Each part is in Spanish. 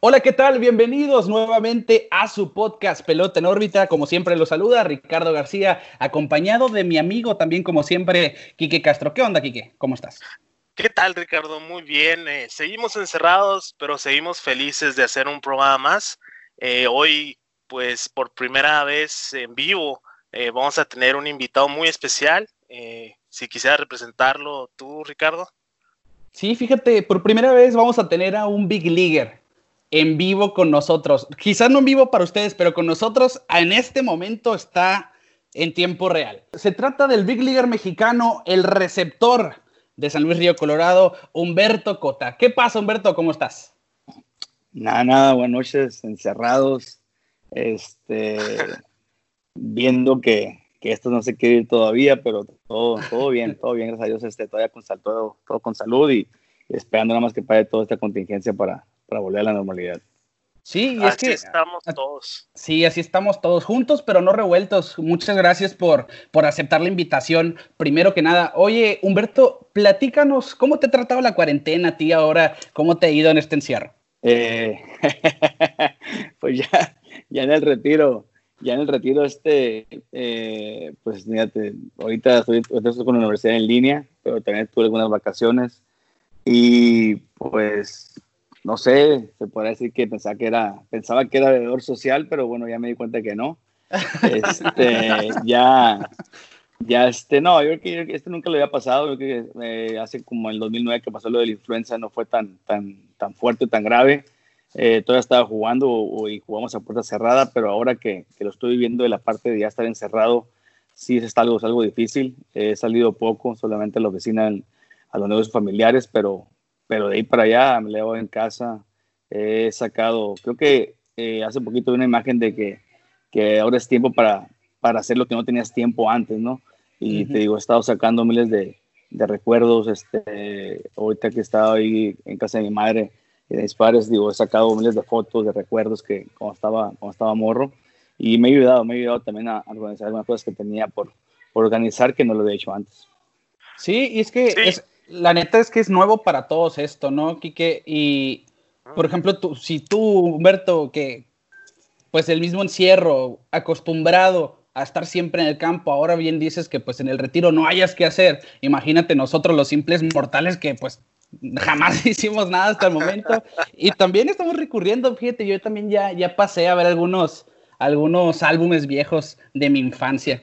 Hola, ¿qué tal? Bienvenidos nuevamente a su podcast Pelota en órbita. Como siempre lo saluda Ricardo García, acompañado de mi amigo también como siempre, Quique Castro. ¿Qué onda, Quique? ¿Cómo estás? ¿Qué tal, Ricardo? Muy bien. Eh, seguimos encerrados, pero seguimos felices de hacer un programa más. Eh, hoy, pues, por primera vez en vivo, eh, vamos a tener un invitado muy especial. si quisiera representarlo tú, Ricardo. Sí, fíjate, por primera vez vamos a tener a un Big Leaguer en vivo con nosotros. Quizás no en vivo para ustedes, pero con nosotros en este momento está en tiempo real. Se trata del Big Leaguer mexicano, el receptor de San Luis Río Colorado, Humberto Cota. ¿Qué pasa, Humberto? ¿Cómo estás? Nada, nada, buenas noches, encerrados, este, viendo que, que esto no se quiere ir todavía, pero todo, todo bien, todo bien, gracias a Dios, este, todavía con, todo, todo con salud y, esperando nada más que pare toda esta contingencia para, para volver a la normalidad. Sí, y es así estamos todos. Sí, así estamos todos juntos, pero no revueltos. Muchas gracias por, por aceptar la invitación. Primero que nada, oye, Humberto, platícanos, ¿cómo te ha tratado la cuarentena a ti ahora? ¿Cómo te ha ido en este encierro? Eh, pues ya, ya en el retiro, ya en el retiro este, eh, pues fíjate, ahorita estoy, con la universidad en línea, pero también tuve algunas vacaciones y pues no sé, se podría decir que pensaba que era, pensaba que era bebedor social, pero bueno, ya me di cuenta que no. Este, ya, ya este, no, yo creo que este nunca lo había pasado, yo creo que eh, hace como el 2009 que pasó lo de la influenza no fue tan, tan, tan fuerte, tan grave. Eh, todavía estaba jugando y jugamos a puerta cerrada, pero ahora que, que, lo estoy viviendo de la parte de ya estar encerrado, sí es algo, es algo difícil. he salido poco, solamente a la oficina, a los negocios familiares, pero, pero de ahí para allá me leo en casa. He sacado, creo que eh, hace poquito una imagen de que, que ahora es tiempo para, para hacer lo que no tenías tiempo antes, ¿no? Y te digo, he estado sacando miles de, de recuerdos. Este, ahorita que estaba ahí en casa de mi madre, de mis padres, digo, he sacado miles de fotos, de recuerdos que como estaba, como estaba morro y me ha ayudado, me ha ayudado también a organizar algunas cosas que tenía por, por organizar que no lo había hecho antes. Sí, y es que Es, la neta es que es nuevo para todos esto, ¿no, Quique? Y, por ejemplo, tú, si tú, Humberto, que pues el mismo encierro, acostumbrado a estar siempre en el campo, ahora bien dices que pues en el retiro no hayas que hacer, imagínate nosotros los simples mortales que pues jamás hicimos nada hasta el momento. Y también estamos recurriendo, fíjate, yo también ya, ya pasé a ver algunos, algunos álbumes viejos de mi infancia.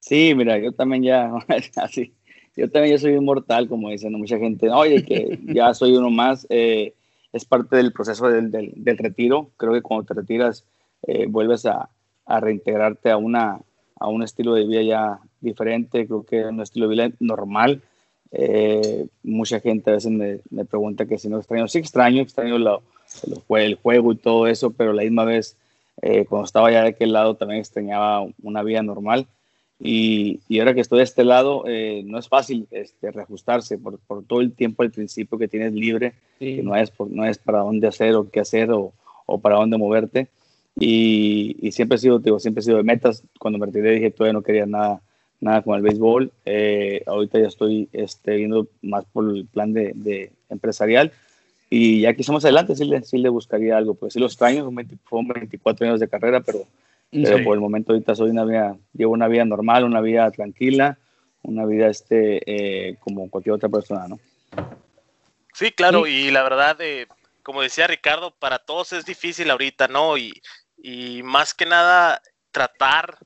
Sí, mira, yo también ya, así, yo también ya soy inmortal, como dicen mucha gente, oye, que ya soy uno más, eh, es parte del proceso del, del, retiro, creo que cuando te retiras eh, vuelves a, a, reintegrarte a, una, a un estilo de vida ya diferente, creo que un estilo de vida normal, eh, mucha gente a veces me, me, pregunta que si no extraño, sí extraño, extraño lo, el juego y todo eso, pero la misma vez, eh, cuando estaba ya de aquel lado, también extrañaba una vida normal. Y, y ahora que estoy de este lado, eh, no es fácil este, reajustarse por, por, todo el tiempo al principio que tienes libre, que no es, por, no es para dónde hacer o qué hacer o, o para dónde moverte. Y, y, siempre he sido, digo, siempre he sido de metas. Cuando me retiré dije, todavía no quería nada nada con el béisbol. Eh, ahorita ya estoy este, viendo más por el plan de, de empresarial. Y ya que estamos adelante, sí le, sí le buscaría algo. Pues sí, los extraño, fueron 24 años de carrera, pero, pero por el momento ahorita soy una vida, llevo una vida normal, una vida tranquila, una vida este, eh, como cualquier otra persona, ¿no? Sí, claro, y la verdad, eh, como decía Ricardo, para todos es difícil ahorita, ¿no? Y, y más que nada tratar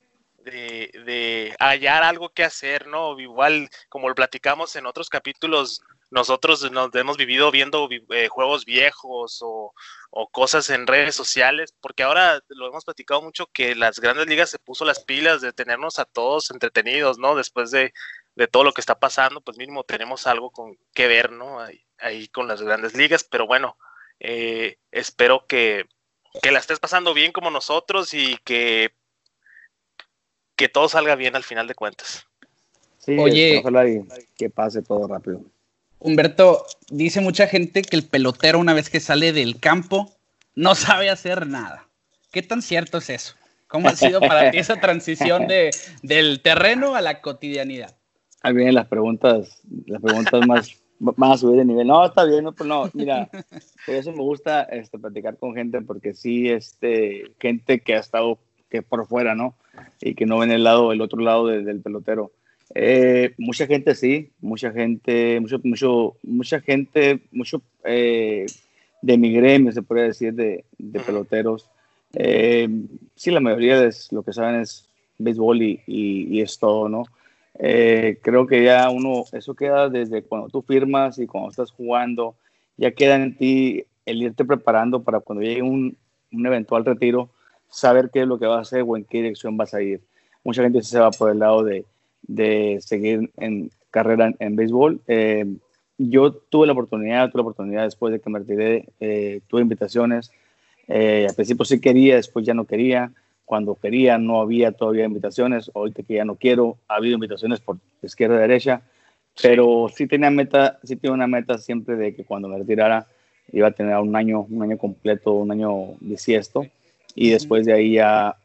de, hallar algo que hacer, ¿no? Igual, como lo platicamos en otros capítulos, nosotros nos hemos vivido viendo eh, juegos viejos o, cosas en redes sociales, porque ahora lo hemos platicado mucho que las grandes ligas se puso las pilas de tenernos a todos entretenidos, ¿no? Después de, todo lo que está pasando, pues mínimo tenemos algo con que ver, ¿no? Ahí, con las grandes ligas, pero bueno, eh, espero que, que la estés pasando bien como nosotros y que que todo salga bien al final de cuentas. Sí, Oye, ojalá que pase todo rápido. Humberto, dice mucha gente que el pelotero una vez que sale del campo no sabe hacer nada. ¿Qué tan cierto es eso? ¿Cómo ha sido para ti esa transición de, del terreno a la cotidianidad? Ahí vienen las preguntas, las preguntas más, van a subir de nivel. No, está bien, no, pues no, mira, por eso me gusta este, platicar con gente, porque sí, este, gente que ha estado que por fuera, ¿no? Y que no ven el lado, el otro lado del pelotero. Eh, mucha gente sí, mucha gente, mucho, mucho, mucha gente, mucho eh, de mi gremio, se podría decir, de, de peloteros. Eh, sí, la mayoría de lo que saben es béisbol y, y, es todo, ¿no? creo que ya uno, eso queda desde cuando tú firmas y cuando estás jugando, ya queda en ti el irte preparando para cuando llegue un, un eventual retiro, saber qué es lo que vas a hacer o en qué dirección vas a ir. Mucha gente se va por el lado de, de seguir en carrera en, béisbol. Eh, yo tuve la oportunidad, tuve la oportunidad después de que me retiré, eh, tuve invitaciones. Eh, al principio sí quería, después ya no quería. Cuando quería no había todavía invitaciones. Ahorita que ya no quiero, ha habido invitaciones por izquierda y derecha. Pero sí tenía meta, sí tenía una meta siempre de que cuando me retirara iba a tener un año, un año completo, un año bisiesto. Y después de ahí ya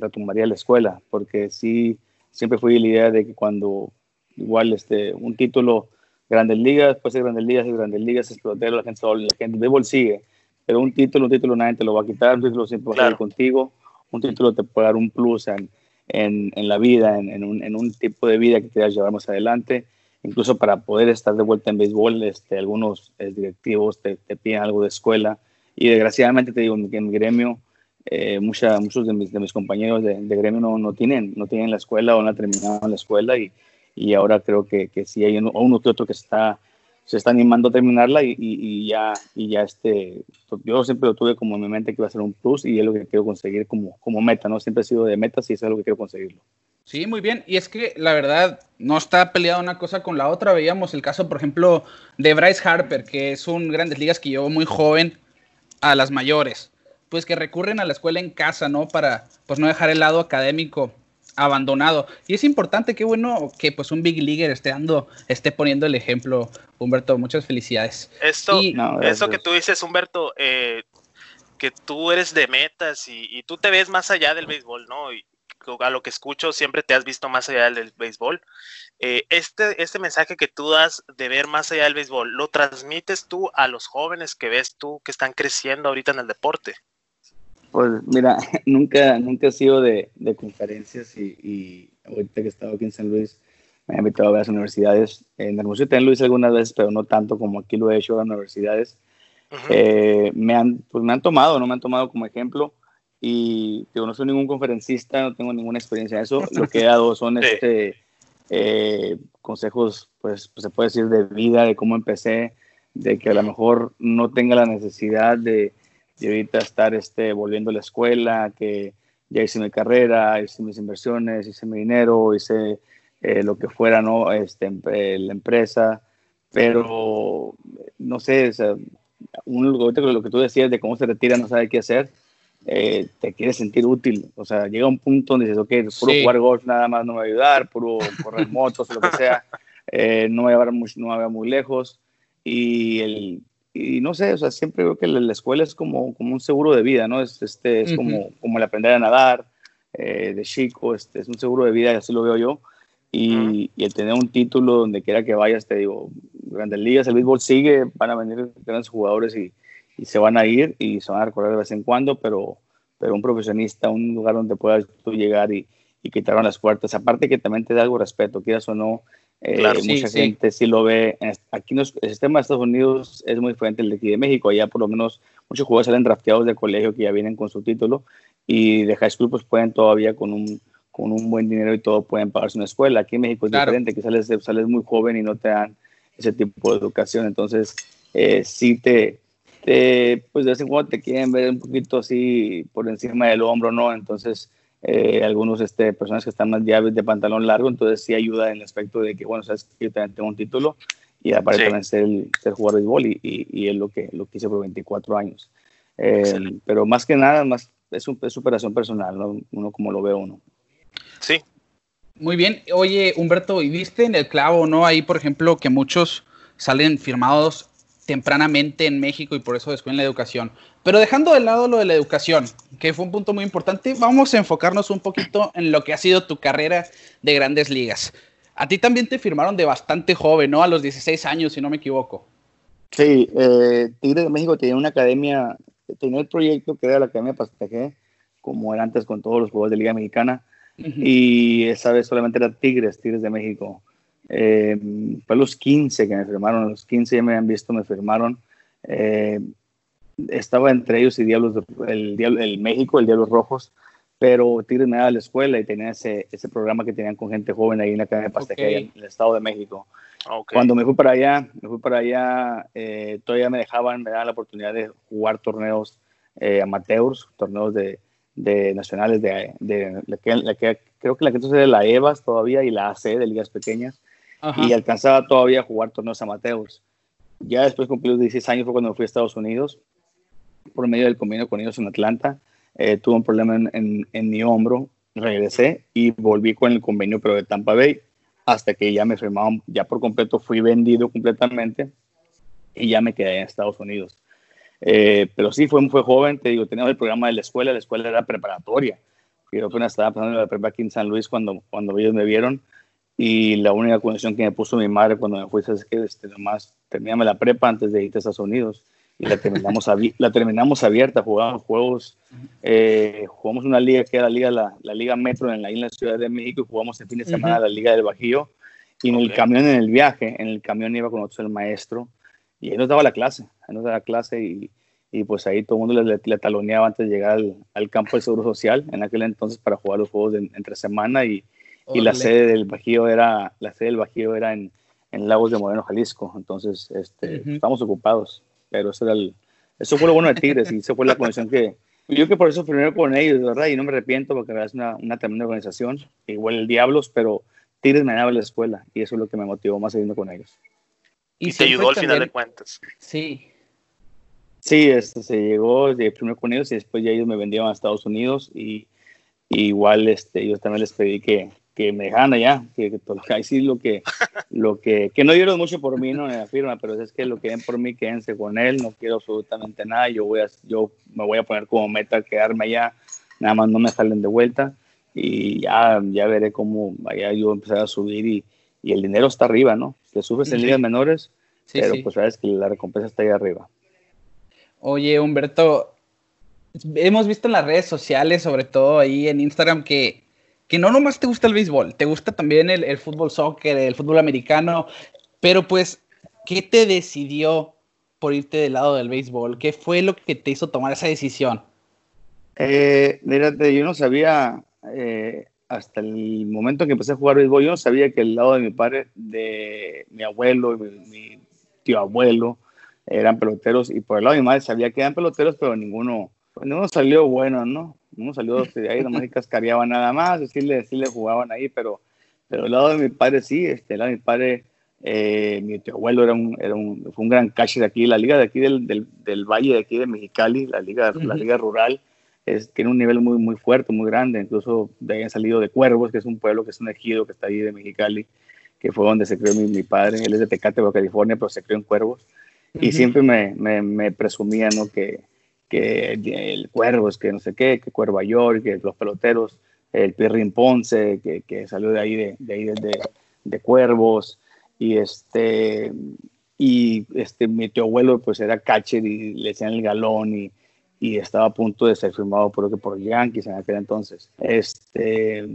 retumbaría la escuela, porque sí siempre fui la idea de que cuando igual este, un título Grandes Ligas, después de Grandes Ligas, y Grandes Ligas, es pelotero, la gente, la gente de sigue, pero un título, un título nadie te lo va a quitar, un título siempre va a estar contigo, un título te puede dar un plus en, en, en la vida, en, en, un, en, un, tipo de vida que quieras llevar más adelante, incluso para poder estar de vuelta en béisbol, este, algunos eh, directivos te, te, piden algo de escuela, y desgraciadamente te digo, en mi gremio, eh, mucha, muchos de mis, compañeros de, gremio no, tienen, no tienen la escuela o no han terminado la escuela y, ahora creo que, que sí hay uno, uno que otro que está, se está animando a terminarla y, ya, y ya este, yo siempre lo tuve como en mi mente que iba a ser un plus y es lo que quiero conseguir como, como meta, ¿no? Siempre he sido de metas y es lo que quiero conseguirlo. Sí, muy bien. Y es que la verdad no está peleada una cosa con la otra. Veíamos el caso, por ejemplo, de Bryce Harper, que es un Grandes Ligas que llevó muy joven a las mayores pues que recurren a la escuela en casa, ¿no? Para pues no dejar el lado académico abandonado. Y es importante, qué bueno que pues un Big Leaguer esté dando, esté poniendo el ejemplo, Humberto. Muchas felicidades. Esto, esto que tú dices, Humberto, eh, que tú eres de metas y, tú te ves más allá del béisbol, ¿no? Y a lo que escucho, siempre te has visto más allá del béisbol. Eh, este, este mensaje que tú das de ver más allá del béisbol, ¿lo transmites tú a los jóvenes que ves tú que están creciendo ahorita en el deporte? Pues mira, nunca, nunca he sido de, de conferencias y, y, ahorita que he estado aquí en San Luis me han invitado a varias universidades. En Hermosillo también lo hice algunas veces, pero no tanto como aquí lo he hecho en universidades. Eh, me, han, pues me han tomado, no me han tomado como ejemplo y digo, no soy ningún conferencista, no tengo ninguna experiencia en eso. Lo que he dado son este, eh, consejos, pues, pues, se puede decir de vida, de cómo empecé, de que a lo mejor no tenga la necesidad de y ahorita estar este, volviendo a la escuela, que ya hice mi carrera, hice mis inversiones, hice mi dinero, hice eh, lo que fuera, ¿no? Este, eh, la empresa, pero no sé, o sea, lo que tú decías de cómo se retira, no sabe qué hacer, eh, te quieres sentir útil, o sea, llega un punto donde dices, ok, puro jugar golf nada más no me va a ayudar, puro correr motos, lo que sea, no me va a llevar muy, no me va a muy lejos, y el y no sé, o sea, siempre veo que la, escuela es como, como un seguro de vida, ¿no? Es, este, es como, como el aprender a nadar eh, de chico, este, es un seguro de vida, así lo veo yo. Y, y, el tener un título donde quiera que vayas, te digo, grandes ligas, el béisbol sigue, van a venir grandes jugadores y, y, se van a ir y se van a recordar de vez en cuando, pero, pero un profesionista, un lugar donde puedas tú llegar y, y quitar las puertas, aparte que también te da algo respeto, quieras o no, eh, mucha gente sí. lo ve. Aquí el sistema de Estados Unidos es muy diferente al de aquí de México. Allá por lo menos muchos jugadores salen drafteados del colegio que ya vienen con su título y de high school pues pueden todavía con un, con un buen dinero y todo pueden pagarse una escuela. Aquí en México es diferente, que sales, sales muy joven y no te dan ese tipo de educación. Entonces, eh, sí te, te, pues de vez en cuando te quieren ver un poquito así por encima del hombro, ¿no? Entonces, eh, algunos este, personas que están más llaves de pantalón largo, entonces sí ayuda en el aspecto de que, bueno, sabes yo también tengo un título y aparte también ser, ser jugador de béisbol y, y, es lo que, lo que hice por 24 años. Eh, pero más que nada, más es, un, es superación personal, ¿no? uno como lo ve uno. Sí. Muy bien. Oye, Humberto, ¿y viste en el clavo, no? Ahí, por ejemplo, que muchos salen firmados tempranamente en México y por eso descuiden la educación. Pero dejando de lado lo de la educación, que fue un punto muy importante, vamos a enfocarnos un poquito en lo que ha sido tu carrera de grandes ligas. A ti también te firmaron de bastante joven, ¿no? A los 16 años, si no me equivoco. Sí, eh, Tigres de México tenía una academia, tenía el proyecto que era la Academia Pastaje, como era antes con todos los juegos de Liga Mexicana, y esa vez solamente era Tigres, Tigres de México. Eh, fue a los 15 que me firmaron, a los 15 ya me habían visto, me firmaron. Eh, estaba entre ellos y Diablos, el, el México, el Diablos Rojos, pero Tigres me daba a la escuela y tenía ese, ese programa que tenían con gente joven ahí en la Academia Pastaje, en el Estado de México. Cuando me fui para allá, me fui para allá, eh, todavía me dejaban, me daban la oportunidad de jugar torneos eh, amateurs, torneos de, de nacionales de, de la que, la que, creo que la que entonces era la EVAS todavía y la AC de ligas pequeñas y alcanzaba todavía a jugar torneos amateurs. Ya después cumplí los 16 años fue cuando fui a Estados Unidos por medio del convenio con ellos en Atlanta. Eh, tuve un problema en, en, en, mi hombro, regresé y volví con el convenio pero de Tampa Bay hasta que ya me firmaron, ya por completo fui vendido completamente y ya me quedé en Estados Unidos. Eh, pero sí, fue, fue joven, te digo, teníamos el programa de la escuela, la escuela era preparatoria. Yo apenas estaba pasando la prepa aquí en San Luis cuando, cuando ellos me vieron y la única condición que me puso mi madre cuando me fui es que este, nomás terminame la prepa antes de irte a Estados Unidos y la terminamos, la terminamos abierta, jugamos juegos, eh, jugamos una liga que era la liga, la, la liga Metro en la isla Ciudad de México y jugamos el fin de semana la liga del Bajío y en el camión, en el viaje, en el camión iba con nosotros el maestro y ahí nos daba la clase, ahí nos daba la clase y, y pues ahí todo el mundo le, le, taloneaba antes de llegar al, al, campo de seguro social en aquel entonces para jugar los juegos de, entre semana y, y la sede del Bajío era, la sede del Bajío era en, en Lagos de Moreno, Jalisco, entonces este, estamos ocupados pero eso, era el, eso fue lo bueno de Tigres y eso fue la condición que, yo que por eso primero con ellos, ¿verdad? Y no me arrepiento porque es una, una tremenda organización, igual el Diablos, pero Tigres me daba la escuela y eso es lo que me motivó más siguiendo con ellos. Y, te ayudó al final de cuentas. Sí. Sí, este, se llegó de primero con ellos y después ya ellos me vendieron a Estados Unidos y, y igual este, yo también les pedí que, que me dejaran allá, que, que, ahí sí lo que, lo que, que no dieron mucho por mí, no en la firma, pero es que lo que den por mí, quédense con él, no quiero absolutamente nada, yo voy a, yo me voy a poner como meta quedarme allá, nada más no me salen de vuelta y ya, ya veré cómo vaya yo empezar a subir y, y el dinero está arriba, ¿no? Te subes en ligas menores, sí, pero pues sabes que la recompensa está ahí arriba. Oye, Humberto, hemos visto en las redes sociales, sobre todo ahí en Instagram, que que no nomás te gusta el béisbol, te gusta también el, fútbol soccer, el fútbol americano, pero pues, ¿qué te decidió por irte del lado del béisbol? ¿Qué fue lo que te hizo tomar esa decisión? Eh, yo no sabía, eh, hasta el momento que empecé a jugar béisbol, yo no sabía que el lado de mi padre, de mi abuelo, mi, mi tío abuelo, eran peloteros, y por el lado de mi madre sabía que eran peloteros, pero ninguno, ninguno salió bueno, ¿no? Unos saludos de ahí, nomás cascareaban nada más, sí le, sí le jugaban ahí, pero, pero el lado de mi padre sí, este, el lado de mi padre, eh, mi tío abuelo era un, era un, fue un gran catcher de aquí, la liga de aquí del, del, del, valle de aquí de Mexicali, la liga, la liga rural, es, tiene un nivel muy, muy fuerte, muy grande, incluso de ahí han salido de Cuervos, que es un pueblo que es un ejido que está ahí de Mexicali, que fue donde se creó mi, mi padre, él es de Tecate, California, pero se creó en Cuervos, y siempre me, me, me presumía, ¿no?, que que el Cuervos, que no sé qué, que Cuerva York, que los peloteros, el Pirrin Ponce, que, que, salió de ahí, de, de ahí de, de, Cuervos, y este, y este, mi tío abuelo pues era catcher y le decían el galón y, y estaba a punto de ser firmado por, por Yankees en aquel entonces. Este,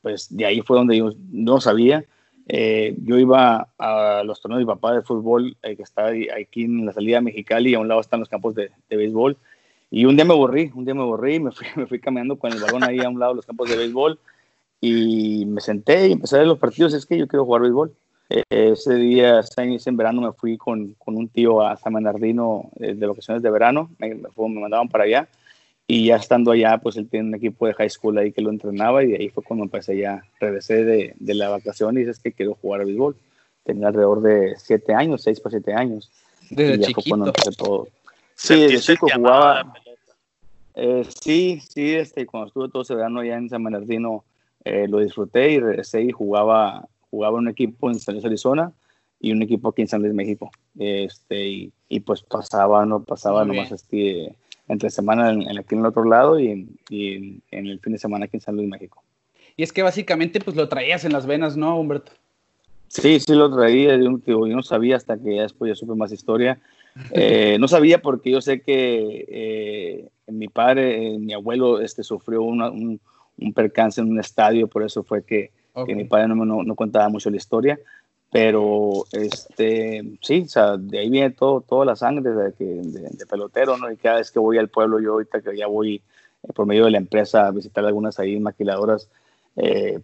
pues de ahí fue donde yo no sabía. Eh, yo iba a los torneos de mi papá de fútbol, eh, que está aquí en la salida de Mexicali, y a un lado están los campos de, de béisbol. Y un día me aburrí, un día me aburrí, me fui, me fui caminando con el balón ahí a un lado de los campos de béisbol y me senté y empecé a ver los partidos. Es que yo quiero jugar béisbol. Eh, ese día, ese en verano, me fui con, con un tío a San Bernardino eh, de vacaciones de verano, me, me, me, mandaban para allá. Y ya estando allá, pues él tiene un equipo de high school ahí que lo entrenaba y ahí fue cuando empecé ya, regresé de, de la vacación y dices que quiero jugar a béisbol. Tenía alrededor de siete años, seis para siete años. Desde chiquito. Fue cuando empecé todo. Sí, desde chico jugaba. Eh, sí, sí, este, cuando estuve todo ese verano allá en San Bernardino, eh, lo disfruté y regresé y jugaba, jugaba un equipo en San Luis, Arizona y un equipo aquí en San Luis, México. Este, y, y pues pasaba, no pasaba Muy nomás este, entre semana en, aquí en el otro lado y, y en, en, el fin de semana aquí en San Luis, México. Y es que básicamente pues lo traías en las venas, ¿no, Humberto? Sí, sí lo traía, yo, yo no sabía hasta que ya después ya supe más historia. Eh, no sabía porque yo sé que eh, mi padre, eh, mi abuelo, este, sufrió un, un, percance en un estadio, por eso fue que, que mi padre no, no, no, contaba mucho la historia. Pero, este, sí, o sea, de ahí viene todo, toda la sangre de, de, pelotero, ¿no? Y cada vez que voy al pueblo, yo ahorita que ya voy por medio de la empresa a visitar algunas ahí maquiladoras,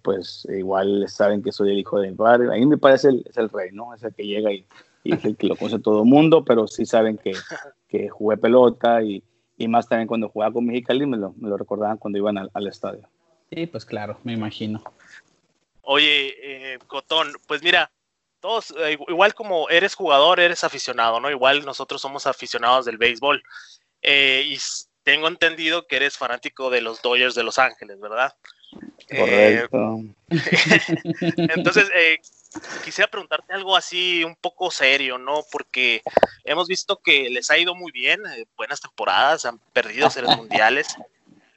pues igual saben que soy el hijo de mi padre. A mí me parece el, es el rey, ¿no? Es el que llega y, y que lo conoce todo el mundo, pero sí saben que, que jugué pelota y, y, más también cuando jugaba con Mexicali me lo, me lo recordaban cuando iban al, al, estadio. Sí, pues claro, me imagino. Oye, eh, Cotón, pues mira, todos, eh, igual como eres jugador, eres aficionado, ¿no? Igual nosotros somos aficionados del béisbol. Eh, y tengo entendido que eres fanático de los Dodgers de Los Ángeles, ¿verdad? Correcto. entonces, eh, quisiera preguntarte algo así un poco serio, ¿no? Porque hemos visto que les ha ido muy bien, eh, buenas temporadas, han perdido series mundiales,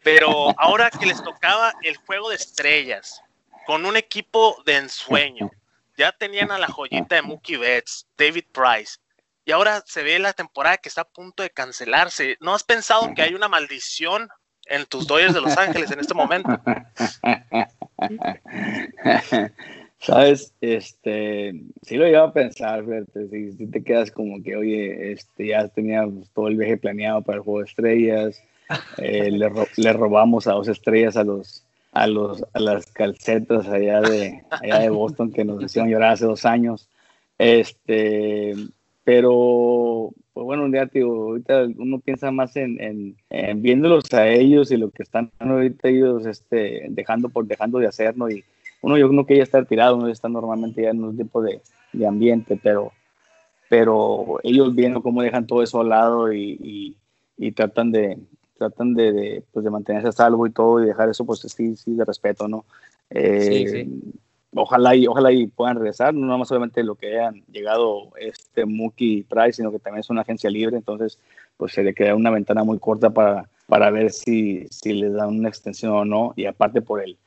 pero ahora que les tocaba el juego de estrellas, con un equipo de ensueño, ya tenían a la joyita de Mookie Betts, David Price, y ahora se ve la temporada que está a punto de cancelarse. ¿No has pensado que hay una maldición en tus Dodgers de Los Ángeles en este momento? Sabes, este, sí lo iba a pensar, si, si, te quedas como que, oye, este, ya teníamos todo el viaje planeado para el juego de estrellas, eh, le, ro le, robamos a dos estrellas a los, a los, a las calcetas allá de, allá de Boston que nos hicieron llorar hace dos años, este, pero, pues bueno, un día, tío, ahorita uno piensa más en, en, en, viéndolos a ellos y lo que están ahorita ellos, este, dejando por, dejando de hacer, ¿no? Y, uno yo no quería estar tirado, uno está normalmente ya en un tipo de, de ambiente, pero, pero ellos viendo cómo dejan todo eso al lado y, y, y tratan de tratan de, de, pues de, mantenerse a salvo y todo y dejar eso pues sí, sí de respeto, ¿no? Eh, sí, sí. Ojalá y, ojalá y puedan regresar, no más obviamente lo que hayan llegado este Mookie Price, sino que también es una agencia libre, entonces pues se le queda una ventana muy corta para, para ver si, si les dan una extensión o no, y aparte por el,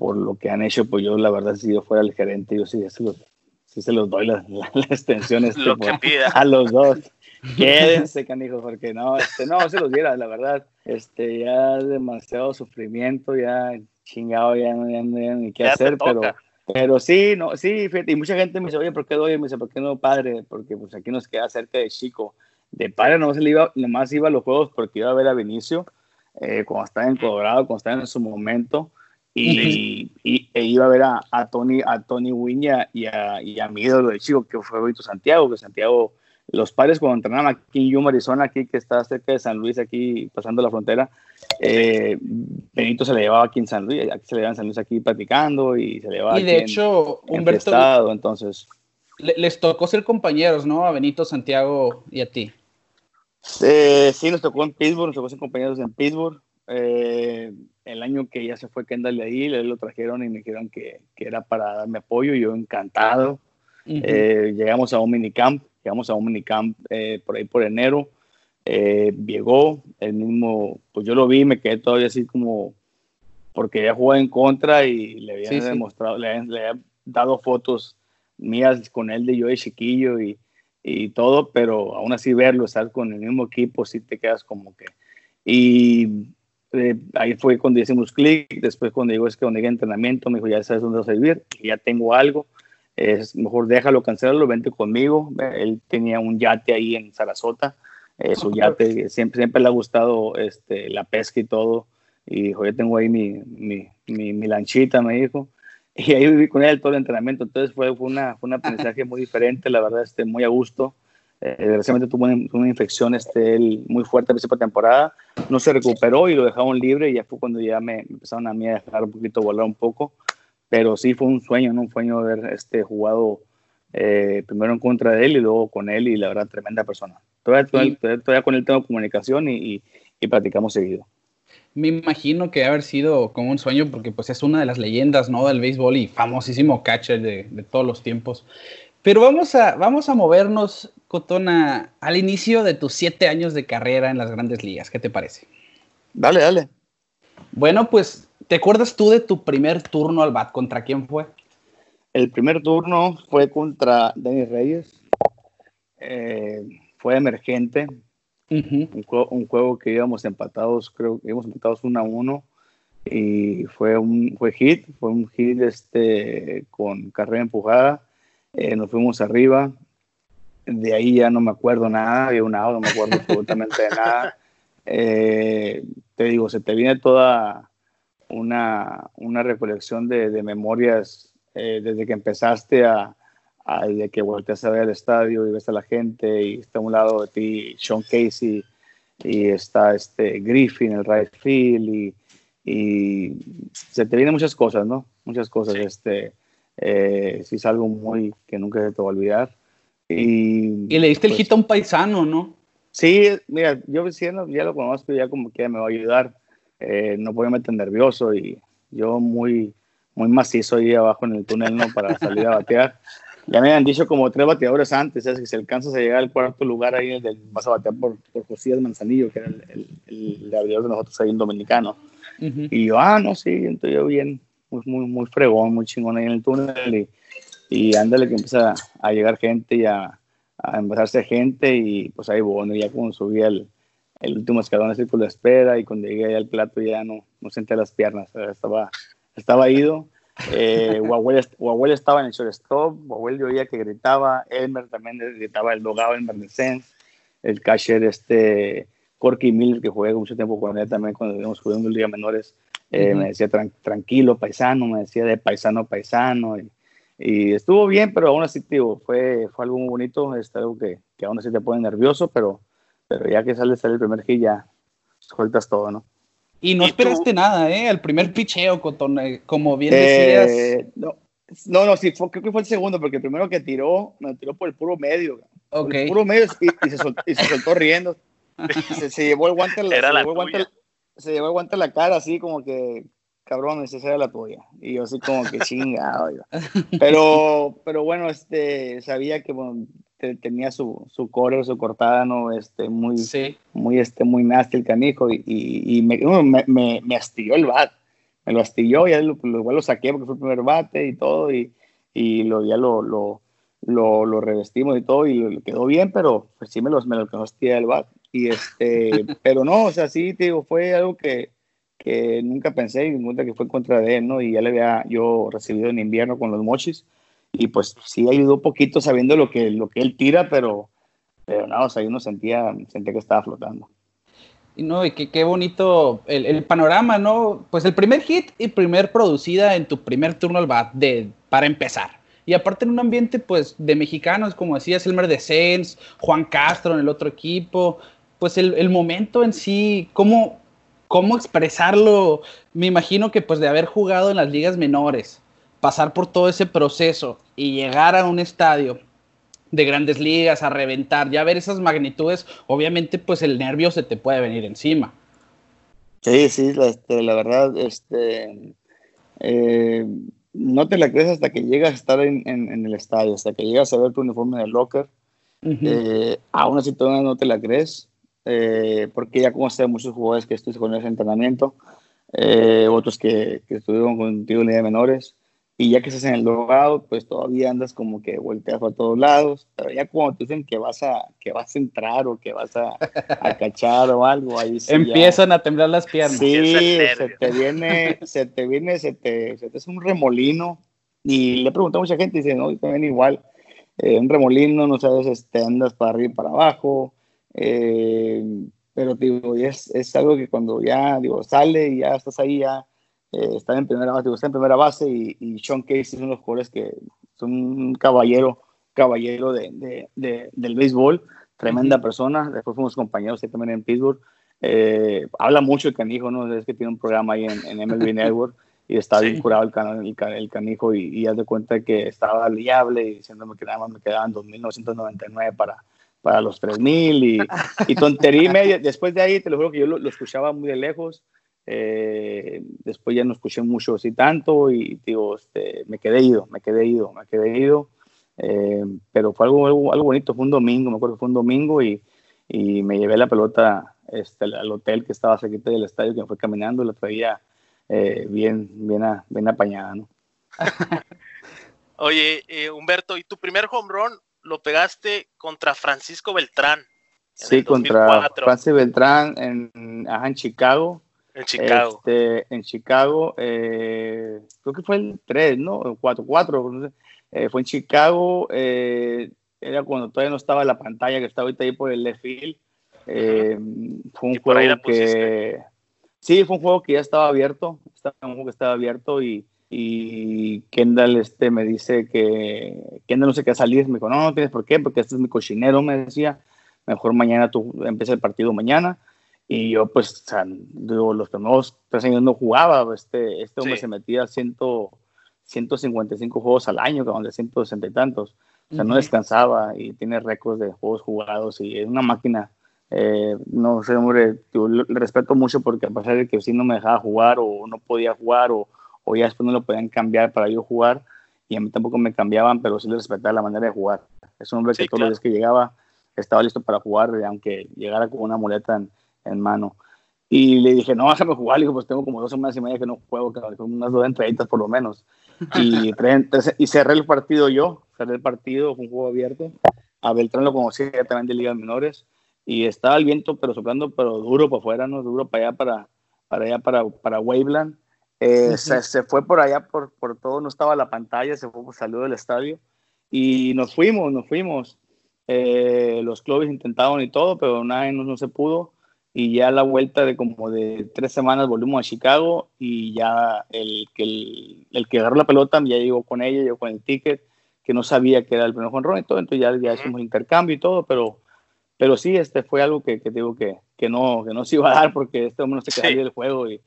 por lo que han hecho, pues yo la verdad, si yo fuera el gerente, yo sí, se los, sí se los doy las la, la extensiones lo que pida. a los dos. Quédense, canijos, porque no, este, no se los diera, la verdad. Este, ya demasiado sufrimiento, ya chingado, ya no ya, ya, ni qué ya hacer, pero, pero sí, no, sí, fíjate, y mucha gente me dice, oye, ¿por qué doy? Me dice, ¿por qué no padre? Porque pues aquí nos queda cerca de Chico. De padre no se le iba, nomás iba a los juegos porque iba a ver a Vinicio, eh, cuando estaba en Colorado, cuando estaba en su momento y, y, e iba a ver a, a Tony a Tony Wiña y a, y a mi ídolo de chico que fue Benito Santiago que Santiago los padres cuando entrenaban aquí en Yuma, Arizona aquí que está cerca de San Luis aquí pasando la frontera eh, Benito se le llevaba aquí en San Luis aquí se le llevaba en San Luis aquí platicando y se le llevaba y de hecho en, Humberto entonces. les tocó ser compañeros no a Benito Santiago y a ti. Eh, sí nos tocó en Pittsburgh nos tocó ser compañeros en Pittsburgh. Eh, el año que ya se fue Kendall de ahí, le lo trajeron y me dijeron que, que era para darme apoyo, y yo encantado. Uh -huh. eh, llegamos a un minicamp, llegamos a un minicamp eh, por ahí por enero, eh, llegó el mismo, pues yo lo vi, me quedé todavía así como, porque ya jugó en contra y le había sí, demostrado, sí. Le, le, había dado fotos mías con él de yo de chiquillo y, y todo, pero aún así verlo, estar con el mismo equipo, sí te quedas como que... Y eh, ahí fue cuando hicimos clic, después cuando digo es que cuando llegué a entrenamiento, me dijo, ya sabes dónde vas a vivir, ya tengo algo, es mejor déjalo, cancelarlo, vente conmigo. Él tenía un yate ahí en Sarasota, eh, su yate, siempre, siempre le ha gustado este, la pesca y todo, y dijo, yo tengo ahí mi, mi, mi, mi lanchita, me dijo, y ahí viví con él todo el entrenamiento, entonces fue, fue, una, fue un aprendizaje muy diferente, la verdad, este, muy a gusto. Eh, desgraciadamente tuvo una, una, infección este, él muy fuerte a principio de temporada, no se recuperó y lo dejaron libre y ya fue cuando ya me empezaron a mí a dejar un poquito volar un poco, pero sí fue un sueño, ¿no? un sueño haber este, jugado eh, primero en contra de él y luego con él y la verdad tremenda persona. Todavía, todavía, todavía con él tengo comunicación y, y, y platicamos seguido. Me imagino que haber sido como un sueño porque pues es una de las leyendas ¿no? del béisbol y famosísimo catcher de, de todos los tiempos. Pero vamos a, vamos a movernos, Cotona, al inicio de tus siete años de carrera en las grandes ligas. ¿Qué te parece? Dale, dale. Bueno, pues, ¿te acuerdas tú de tu primer turno al bat? ¿Contra quién fue? el primer turno fue contra Denis Reyes. Eh, fue emergente. un, juego, que íbamos empatados, creo que íbamos empatados 1 a 1. Y fue un fue hit, fue un hit este, con carrera empujada. Eh, nos fuimos arriba. De ahí ya no me acuerdo nada, había un no me acuerdo absolutamente de nada. Eh, te digo, se te viene toda una, una recolección de, de memorias eh, desde que empezaste a, a, desde que volteas a ver el estadio y ves a la gente y está a un lado de ti Sean Casey y está este Griffin, el right field y, y se te vienen muchas cosas, ¿no? Muchas cosas. Este, eh, sí es algo muy que nunca se te va a olvidar. Y, y le diste el pues hit a un paisano, ¿no? Sí, mira, yo diciendo, ya lo conozco, ya como que me va a ayudar. Eh, no voy a meter nervioso y yo muy, muy macizo ahí abajo en el túnel, ¿no? Para salir a batear. Ya me han dicho como tres bateadores antes, es que si alcanzas a llegar al cuarto lugar ahí, vas a batear por, por Josías Manzanillo, que era el, el, de nosotros ahí en Dominicano. Y yo, ah, no, sí, entonces yo bien, muy, muy, muy fregón, muy chingón ahí en el túnel. Y, y ándale que empieza a llegar gente y a, a empezarse gente y pues ahí bueno, ya cuando subí el, el último escalón del círculo de espera y cuando llegué al plato ya no, no senté las piernas, estaba, estaba ido. Eh, estaba en el shortstop, Wahuel yo oía que gritaba, Elmer también gritaba el dogado en Sense, el catcher este Corky Miller que jugué mucho tiempo con él también cuando íbamos jugando en Liga Menores, eh, me decía tranquilo paisano, me decía de paisano paisano y, y estuvo bien, pero aún así, tío, fue, fue algo muy bonito, es algo que, que aún así te pone nervioso, pero, pero ya que sale, sale el primer hit, ya sueltas todo, ¿no? Y no esperaste nada, ¿eh? El primer picheo, eh, como bien decías. Eh, no, no, no, sí, fue, creo que fue el segundo, porque el primero que tiró, me tiró por el puro medio. Okay. el puro medio y, se, soltó, y se, soltó, riendo. Se, llevó el guante, se, llevó el guante, se llevó el guante a la cara, así como que cabrón, esa era la tuya. Y yo así como que chingado. pero, pero bueno, este, sabía que tenía su, su core, su cortada, ¿no? Este, muy, muy, este, muy nasty el canijo y, y, me, me, me, astilló el bat. Me lo astilló, ya lo, igual lo saqué porque fue el primer bate y todo y, y lo, ya lo, lo, lo, lo, revestimos y todo y quedó bien, pero pues sí me lo, me lo el bat. Y este, pero no, o sea, sí, te digo, fue algo que, que nunca pensé y nunca que fue en contra de él, ¿no? Y ya le había yo recibido en invierno con los mochis y pues sí ayudó poquito sabiendo lo que, lo que él tira, pero, pero no, o sea, uno sentía, sentía que estaba flotando. Y no, y qué bonito el, el, panorama, ¿no? Pues el primer hit y primer producida en tu primer turno al bat, de, para empezar. Y aparte en un ambiente, pues, de mexicanos, como decías, Elmer de Sens, Juan Castro en el otro equipo, pues el, el momento en sí, cómo, cómo expresarlo. Me imagino que pues de haber jugado en las ligas menores, pasar por todo ese proceso y llegar a un estadio de grandes ligas a reventar, ya ver esas magnitudes, obviamente pues el nervio se te puede venir encima. Sí, sí, la, este, la verdad, este, eh, no te la crees hasta que llegas a estar en, el estadio, hasta que llegas a ver tu uniforme de locker. Eh, aún así todavía no te la crees. Eh, porque ya como sé muchos jugadores que estuvieron con ese entrenamiento, eh, otros que, que, estuvieron contigo en de menores, y ya que estás en el logado, pues todavía andas como que volteas a todos lados, pero ya cuando te dicen que vas a, que vas a entrar o que vas a, a cachar o algo, ahí Empiezan a temblar las piernas. Sí, se te viene, se te viene, se te, se te hace un remolino, y le pregunto a mucha gente, y dice, no, también igual, eh, un remolino, no sabes, este, andas para arriba y para abajo, eh, pero digo, es, es, algo que cuando ya digo, sale y ya estás ahí, ya eh, está en primera base, está en primera base y, y Sean Casey son los jugadores que son un caballero, caballero de, de, del béisbol, tremenda persona. Después fuimos compañeros también en Pittsburgh. Eh, habla mucho el canijo, ¿no? Es que tiene un programa ahí en, en MLB Network y está bien curado el, el, el canijo y, y ya de cuenta que estaba liable y diciéndome que nada más me quedaban 2.999 para, para los 3000 y, y tontería y media. Después de ahí, te lo juro que yo lo, escuchaba muy de lejos. Eh, después ya no escuché mucho así tanto y digo, este, me quedé ido, me quedé ido, me quedé ido. Eh, pero fue algo, algo, bonito, fue un domingo, me acuerdo que fue un domingo y, y me llevé la pelota este, al hotel que estaba cerquita del estadio, que me fue caminando, la traía eh, bien, bien, bien apañada, ¿no? Oye, eh, Humberto, ¿y tu primer home run lo pegaste contra Francisco Beltrán? Sí, contra Francisco Beltrán en, en Chicago. En Chicago. Este, en Chicago, eh, creo que fue el 3, ¿no? 4, 4. Eh, fue en Chicago, eh, era cuando todavía no estaba la pantalla que estaba ahorita ahí por el left field. fue un juego que... Sí, fue un juego que ya estaba abierto, estaba un juego que estaba abierto y, y Kendall este, me dice que Kendall no sé qué salir, me dijo, no, no tienes por qué, porque este es mi cochinero, me decía, mejor mañana tú empieza el partido mañana. Y yo, pues, o sea, digo, los primeros tres años no jugaba. Este, este hombre se metía ciento, 155 juegos al año, que de 160 y tantos. O sea, no descansaba y tiene récords de juegos jugados y es una máquina. Eh, no sé, hombre, le respeto mucho porque a pesar de que sí no me dejaba jugar o no podía jugar o, o ya después no lo podían cambiar para yo jugar y a mí tampoco me cambiaban, pero sí le respetaba la manera de jugar. Es un hombre que todos los días que llegaba estaba listo para jugar, aunque llegara con una muleta en, en mano. Y le dije, no, déjame jugar. Le pues tengo como dos semanas y media que no juego, con unas dos entraditas por lo menos. Y, y cerré el partido yo, cerré el partido, fue un juego abierto. A Beltrán lo conocía también de ligas menores. Y estaba el viento, pero soplando, pero duro para afuera, ¿no? Duro para allá, para, para allá, para, para Waveland. Eh, se, se, fue por allá, por, por todo, no estaba la pantalla, se fue, salió del estadio. Y nos fuimos, nos fuimos. Eh, los clubes intentaron y todo, pero nada, no, no se pudo. Y ya a la vuelta de como de tres semanas volvimos a Chicago y ya el que, el, que agarró la pelota ya llegó con ella, llegó con el ticket, que no sabía que era el primer jonrón y todo, entonces ya, ya hicimos intercambio y todo, pero, pero sí, este fue algo que, que digo que, que, no, que no se iba a dar porque este hombre no se quedaba del juego y,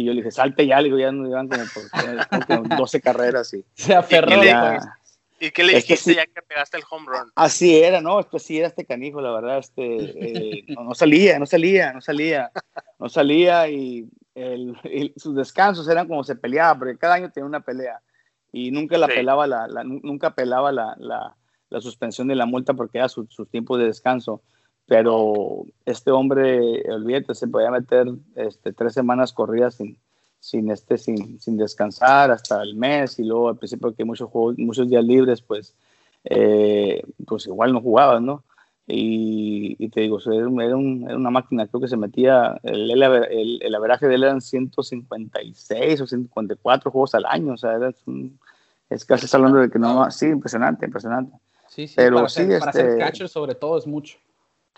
y, yo le dije, salte ya, le digo, ya nos iban como por 12 carreras y se aferró. ¿Y qué le dijiste ya que pegaste el home run? Así era, ¿no? Esto sí era este canijo, la verdad. Este, eh, no, salía, no salía, no salía, no salía y, sus descansos eran como se peleaba, porque cada año tenía una pelea y nunca la pelaba la, nunca pelaba la, la, la, suspensión de la multa porque era sus su tiempos de descanso. Pero este hombre, olvídate, se podía meter este, tres semanas corridas sin, sin, este, sin, sin, descansar hasta el mes y luego al principio que muchos juegos, muchos días libres, pues, eh, pues igual no jugabas, ¿no? Y, y te digo, era, era, una máquina, creo que se metía, el, el, el, averaje de él eran 156 o 154 juegos al año, o sea, era es casi hablando de que no, sí, impresionante, impresionante. Sí, sí, Pero, para, sí, ser, para ser este catcher sobre todo es mucho.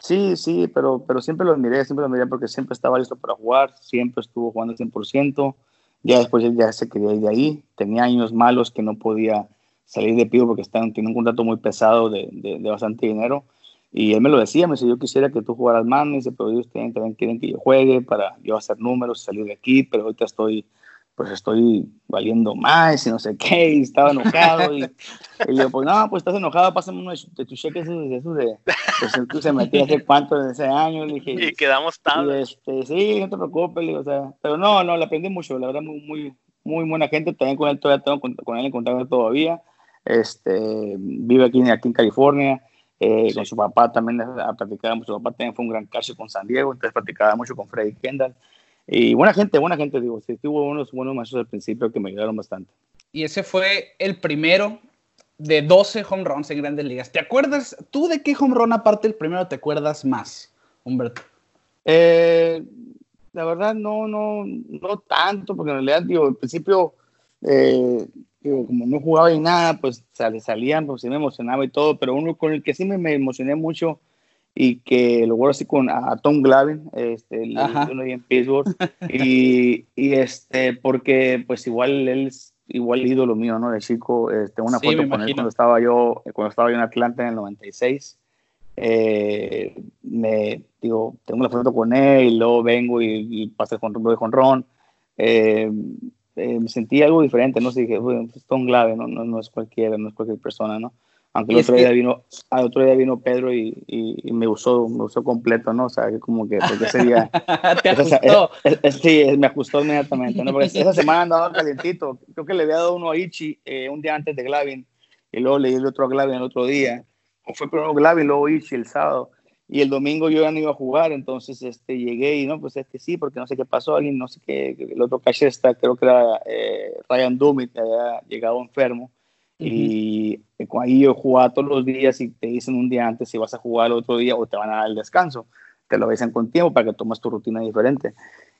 Sí, sí, pero, pero siempre lo miré, siempre lo miré porque siempre estaba listo para jugar, siempre estuvo jugando al 100%, ya después él ya se quería ir de ahí, tenía años malos que no podía salir de pío porque estaba, tiene un contrato muy pesado de, de, bastante dinero, y él me lo decía, me decía, yo quisiera que tú jugaras más, me dice, pero ellos también quieren que yo juegue para yo hacer números, salir de aquí, pero ahorita estoy pues estoy valiendo más y no sé qué, y estaba enojado. Y, y digo, pues no, pues estás enojado, pásame uno de tus cheques de esos de, pues tú se metía hace cuánto, de ese año. Le dije, y quedamos tarde. Este, sí, no te preocupes, digo, o sea, pero no, no, le aprendí mucho, la verdad, muy, muy, muy buena gente, también con él todavía tengo con, él en contacto todavía, este, vive aquí, aquí en California. Eh, Con su papá también platicábamos, su papá también fue un gran caso con San Diego, entonces platicaba mucho con Freddy Kendall. Y buena gente, buena gente, digo, sí, tuvo unos buenos maestros al principio que me ayudaron bastante. Y ese fue el primero de 12 home runs en grandes ligas. ¿Te acuerdas, tú de qué home run aparte del primero te acuerdas más, Humberto? Eh, la verdad no, no, no tanto, porque en realidad, digo, al principio, eh, digo, como no jugaba ni nada, pues salían, pues sí me emocionaba y todo, pero uno con el que sí me, me emocioné mucho y que lo así con a Tom Glavin, este, uno en Pittsburgh, y, y, este, porque pues igual él es igual ídolo mío, ¿no? De chico, este, una foto con él cuando estaba yo, cuando estaba yo en Atlanta en el 96, eh, me, digo, tengo la foto con él y luego vengo y, y pasé con, con Ron, eh, eh, me sentí algo diferente, ¿no? sé, dije, pues, Tom Glavin, ¿no? No, no es cualquiera, no es cualquier persona, ¿no? Aunque el otro, día vino, al otro día vino Pedro y, y, me usó, me usó completo, ¿no? O sea, como que porque ese día... ¿Te ajustó? sí, me ajustó inmediatamente, ¿no? Porque esa semana andaba calientito. Creo que le había dado uno a Ichi eh, un día antes de Glavin y luego le di el otro a Glavin el otro día. O fue primero Glavin, luego Ichi el sábado. Y el domingo yo ya no iba a jugar, entonces este, llegué y no, pues es que sí, porque no sé qué pasó, alguien, no sé qué, el otro está creo que era eh, Ryan Dumit, que había llegado enfermo Y ahí yo jugaba todos los días y te dicen un día antes si vas a jugar el otro día o te van a dar el descanso. Te lo dicen con tiempo para que tomes tu rutina diferente.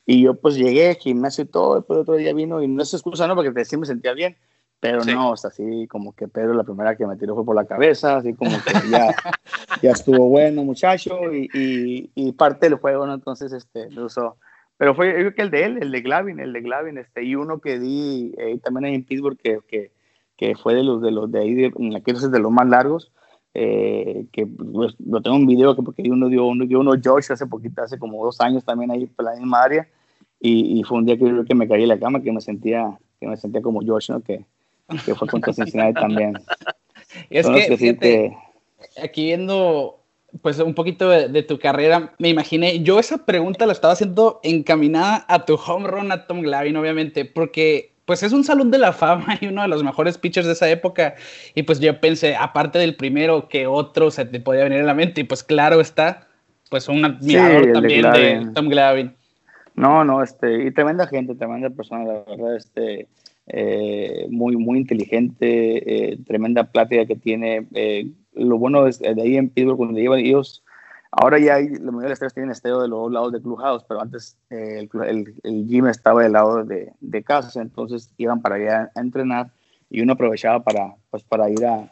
Y yo pues llegué, gimnasio y todo, después el otro día vino y no es excusa, no, porque sí me sentía bien, pero no, o sea, así como que Pedro la primera que me tiró fue por la cabeza, así como que ya, ya estuvo bueno muchacho y, y, y, parte del juego, ¿no? Entonces, este, lo usó. Pero fue, yo creo que el de él, el de Glavin, el de Glavin, este, y uno que di eh, también ahí en Pittsburgh, que, que, que, fue de los de los de ahí, de, en aquellos de los más largos, eh, que pues, lo tengo en video, que porque uno dio uno, dio uno Josh hace poquito, hace como dos años también ahí por la misma área, y, y fue un día que, que me caí en la cama, que me sentía, que me sentía como Josh, ¿no? Que, que fue contra Cincinnati también. es que, aquí viendo pues un poquito de, tu carrera, me imaginé, yo esa pregunta la estaba haciendo encaminada a tu home run a Tom Glavine, obviamente, porque pues es un salón de la fama y uno de los mejores pitchers de esa época, y pues yo pensé, aparte del primero, que otro se te podía venir a la mente, y pues claro está, pues un admirador también de, Tom Glavine. No, no, este, y tremenda gente, tremenda persona, la verdad, este, eh, muy, muy inteligente, eh, tremenda plática que tiene. Eh, lo bueno es de ahí en Pittsburgh, cuando iban ellos, ahora ya hay, la mayoría de tienen estadio de los lados de Clubhouse, pero antes el, el, el, gym estaba del lado de, de, casa, entonces iban para allá a entrenar y uno aprovechaba para, pues, para ir a,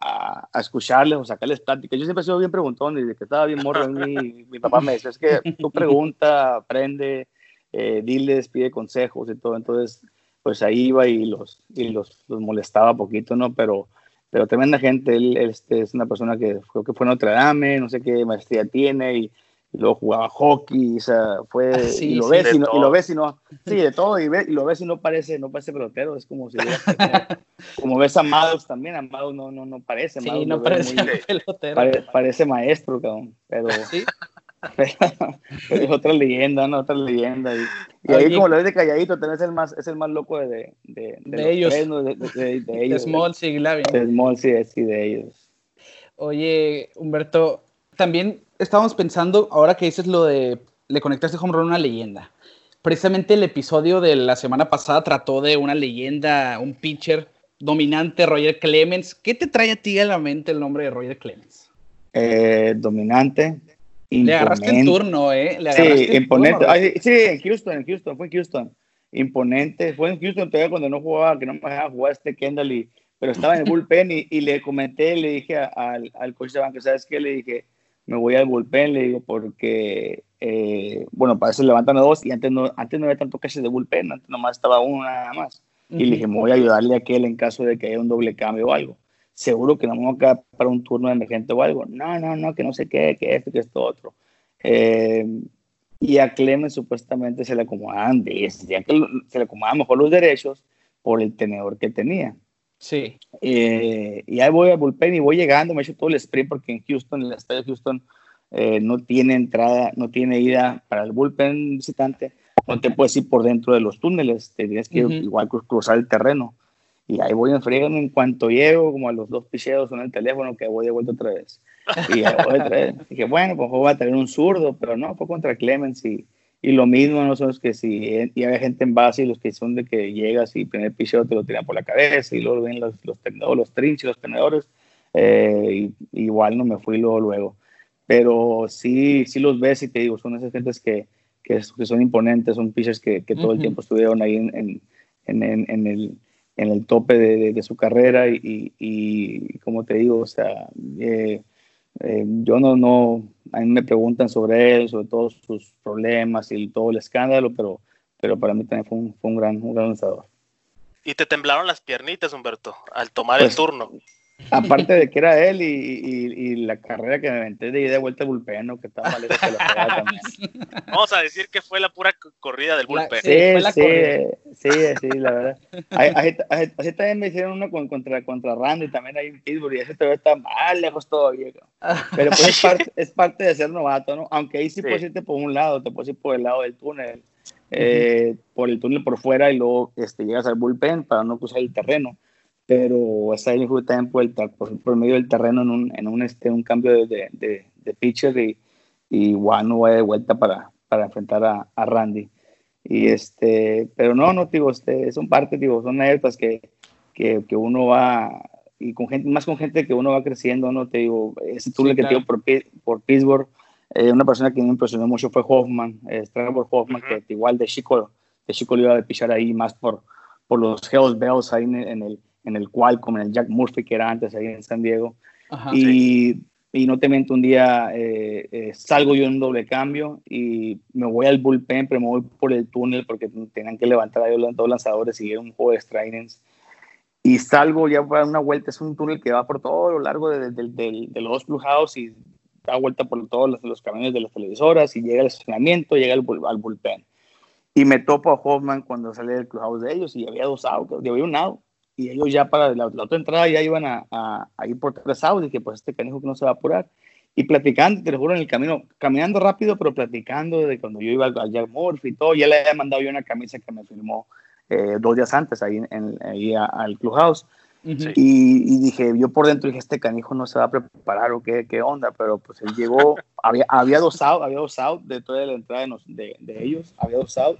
a, a escucharles o sacarles plática. Yo siempre he sido bien preguntón y de que estaba bien morro, mi, mi papá me decía, es que tú pregunta, aprende, diles, pide consejos y todo, entonces pues ahí iba y los, y los, los molestaba poquito, ¿no? Pero, pero tremenda gente, él, este, es una persona que creo que fue Notre Dame, no sé qué maestría tiene, y, luego jugaba hockey, o sea, fue, ah, y, lo ves, y, no, y, lo ves y no, sí, de todo, y, ve, y lo ves y no parece, no parece pelotero, es como si, como, ves a Maddox también, a Maddox no, no, no parece, sí, no parece pelotero. Pare, parece maestro, cabrón, pero... ¿Sí? es otra leyenda, ¿no? Otra leyenda. Y, y ahí, como lo ves de calladito, tenés el más, es el más loco de, de, de, de ellos. De, de, ellos. Small, sí. De Small, sí, sí, de ellos. Oye, Humberto, también estábamos pensando, ahora que dices lo de le conectaste home run a una leyenda. Precisamente el episodio de la semana pasada trató de una leyenda, un pitcher dominante, Roger Clemens. ¿Qué te trae a ti a la mente el nombre de Roger Clemens? Eh, dominante, le agarraste el turno, ¿eh? Le sí, imponente. sí, en Houston, en Houston, fue en Houston. Imponente. Fue en Houston todavía cuando no jugaba, que no me dejaba jugar este Kendall, y, pero estaba en el bullpen y, y le comenté, le dije al, al coach de banca, ¿sabes qué? Le dije, me voy al bullpen, le digo, porque, eh, bueno, para eso levantan a dos y antes no, antes no había tanto caches de bullpen, antes nomás estaba uno nada más. Y le dije, me voy a ayudarle a aquel en caso de que haya un doble cambio o algo seguro que no vamos a quedar para un turno de emergente o algo. No, no, no, que no sé qué, que esto, que esto, otro. Eh, y a Clemens supuestamente se le acomodaban, decían que se le acomodaban mejor los derechos por el tenedor que tenía. Sí. Eh, y ahí voy al bullpen y voy llegando, me he hecho todo el sprint porque en Houston, el estadio de Houston, eh, no tiene entrada, no tiene ida para el bullpen visitante, no te puedes ir por dentro de los túneles, tendrías que igual cruzar el terreno. Y ahí voy en fregarme en cuanto llego, como a los dos picheos en el teléfono, que voy de vuelta otra vez. Y otra vez. dije, bueno, pues voy a tener un zurdo, pero no, fue contra Clemens y, y lo mismo, no son los que si y hay gente en base y los que son de que llegas y primer picheo te lo tiran por la cabeza y luego ven los, los tenedores, los trinches, los tenedores, eh, y, igual no me fui luego, luego. Pero sí, sí los ves y te digo, son esas gentes que, que, son imponentes, son pitchers que, que todo el tiempo estuvieron ahí en, en, en, en el en el tope de, de, su carrera y, y, como te digo, o sea, eh, eh, yo no, no, a mí me preguntan sobre él, sobre todos sus problemas y todo el escándalo, pero, pero para mí también fue un, fue un gran, un gran lanzador. ¿Y te temblaron las piernitas, Humberto, al tomar el pues, turno? Aparte de que era él y, y, la carrera que me inventé de ida de vuelta al bullpen, que estaba mal hecha la también. Vamos a decir que fue la pura corrida del bullpen. sí, sí, sí, sí, la verdad. Así, también me hicieron uno contra, contra Randy, también ahí en Pittsburgh, y ese todavía está más lejos todavía. Pero pues es parte, es parte de ser novato, ¿no? Aunque ahí sí, puedes irte por un lado, te puedes ir por el lado del túnel, eh, por el túnel por fuera y luego este, llegas al bullpen para no cruzar el terreno pero esa ahí fue también por, el, por, por, medio del terreno en un, en un, este, un cambio de, de, de pitcher y, y igual no voy de vuelta para, para enfrentar a, a, Randy. Y este, pero no, no, digo, este, son parte, digo, son anécdotas que, que, que, uno va, y con gente, más con gente que uno va creciendo, ¿no? Te digo, ese túnel que tengo por, por Pittsburgh, eh, una persona que me impresionó mucho fue Hoffman, eh, Hoffman, que igual de chico, de chico lo iba a pichar ahí más por, por los Hells Bells ahí en, el, en el Qualcomm, en el Jack Murphy que era antes ahí en San Diego. y, y, no te miento, un día eh, eh, salgo yo en un doble cambio y me voy al bullpen, pero me voy por el túnel porque tenían que levantar ahí los dos lanzadores y era un juego de strikes. Y salgo ya para una vuelta, es un túnel que va por todo lo largo de, de, de, de los House y da vuelta por todos los, los, camiones de las televisoras y llega al estacionamiento, llega al, al, bullpen. Y me topo a Hoffman cuando sale del clubhouse de ellos y había dos outs, había un out. Y ellos ya para la, otra entrada ya iban a, a, ir por tres outs y que pues este canijo que no se va a apurar. Y platicando, te lo juro, en el camino, caminando rápido, pero platicando de cuando yo iba al, Jack Murphy y todo, ya le había mandado yo una camisa que me firmó eh, dos días antes ahí, en, ahí al clubhouse. Y, dije, yo por dentro dije, este canijo no se va a preparar o qué, qué onda, pero pues él llegó, había, había dos out, había dos out de toda la entrada de, de, ellos, había dos out,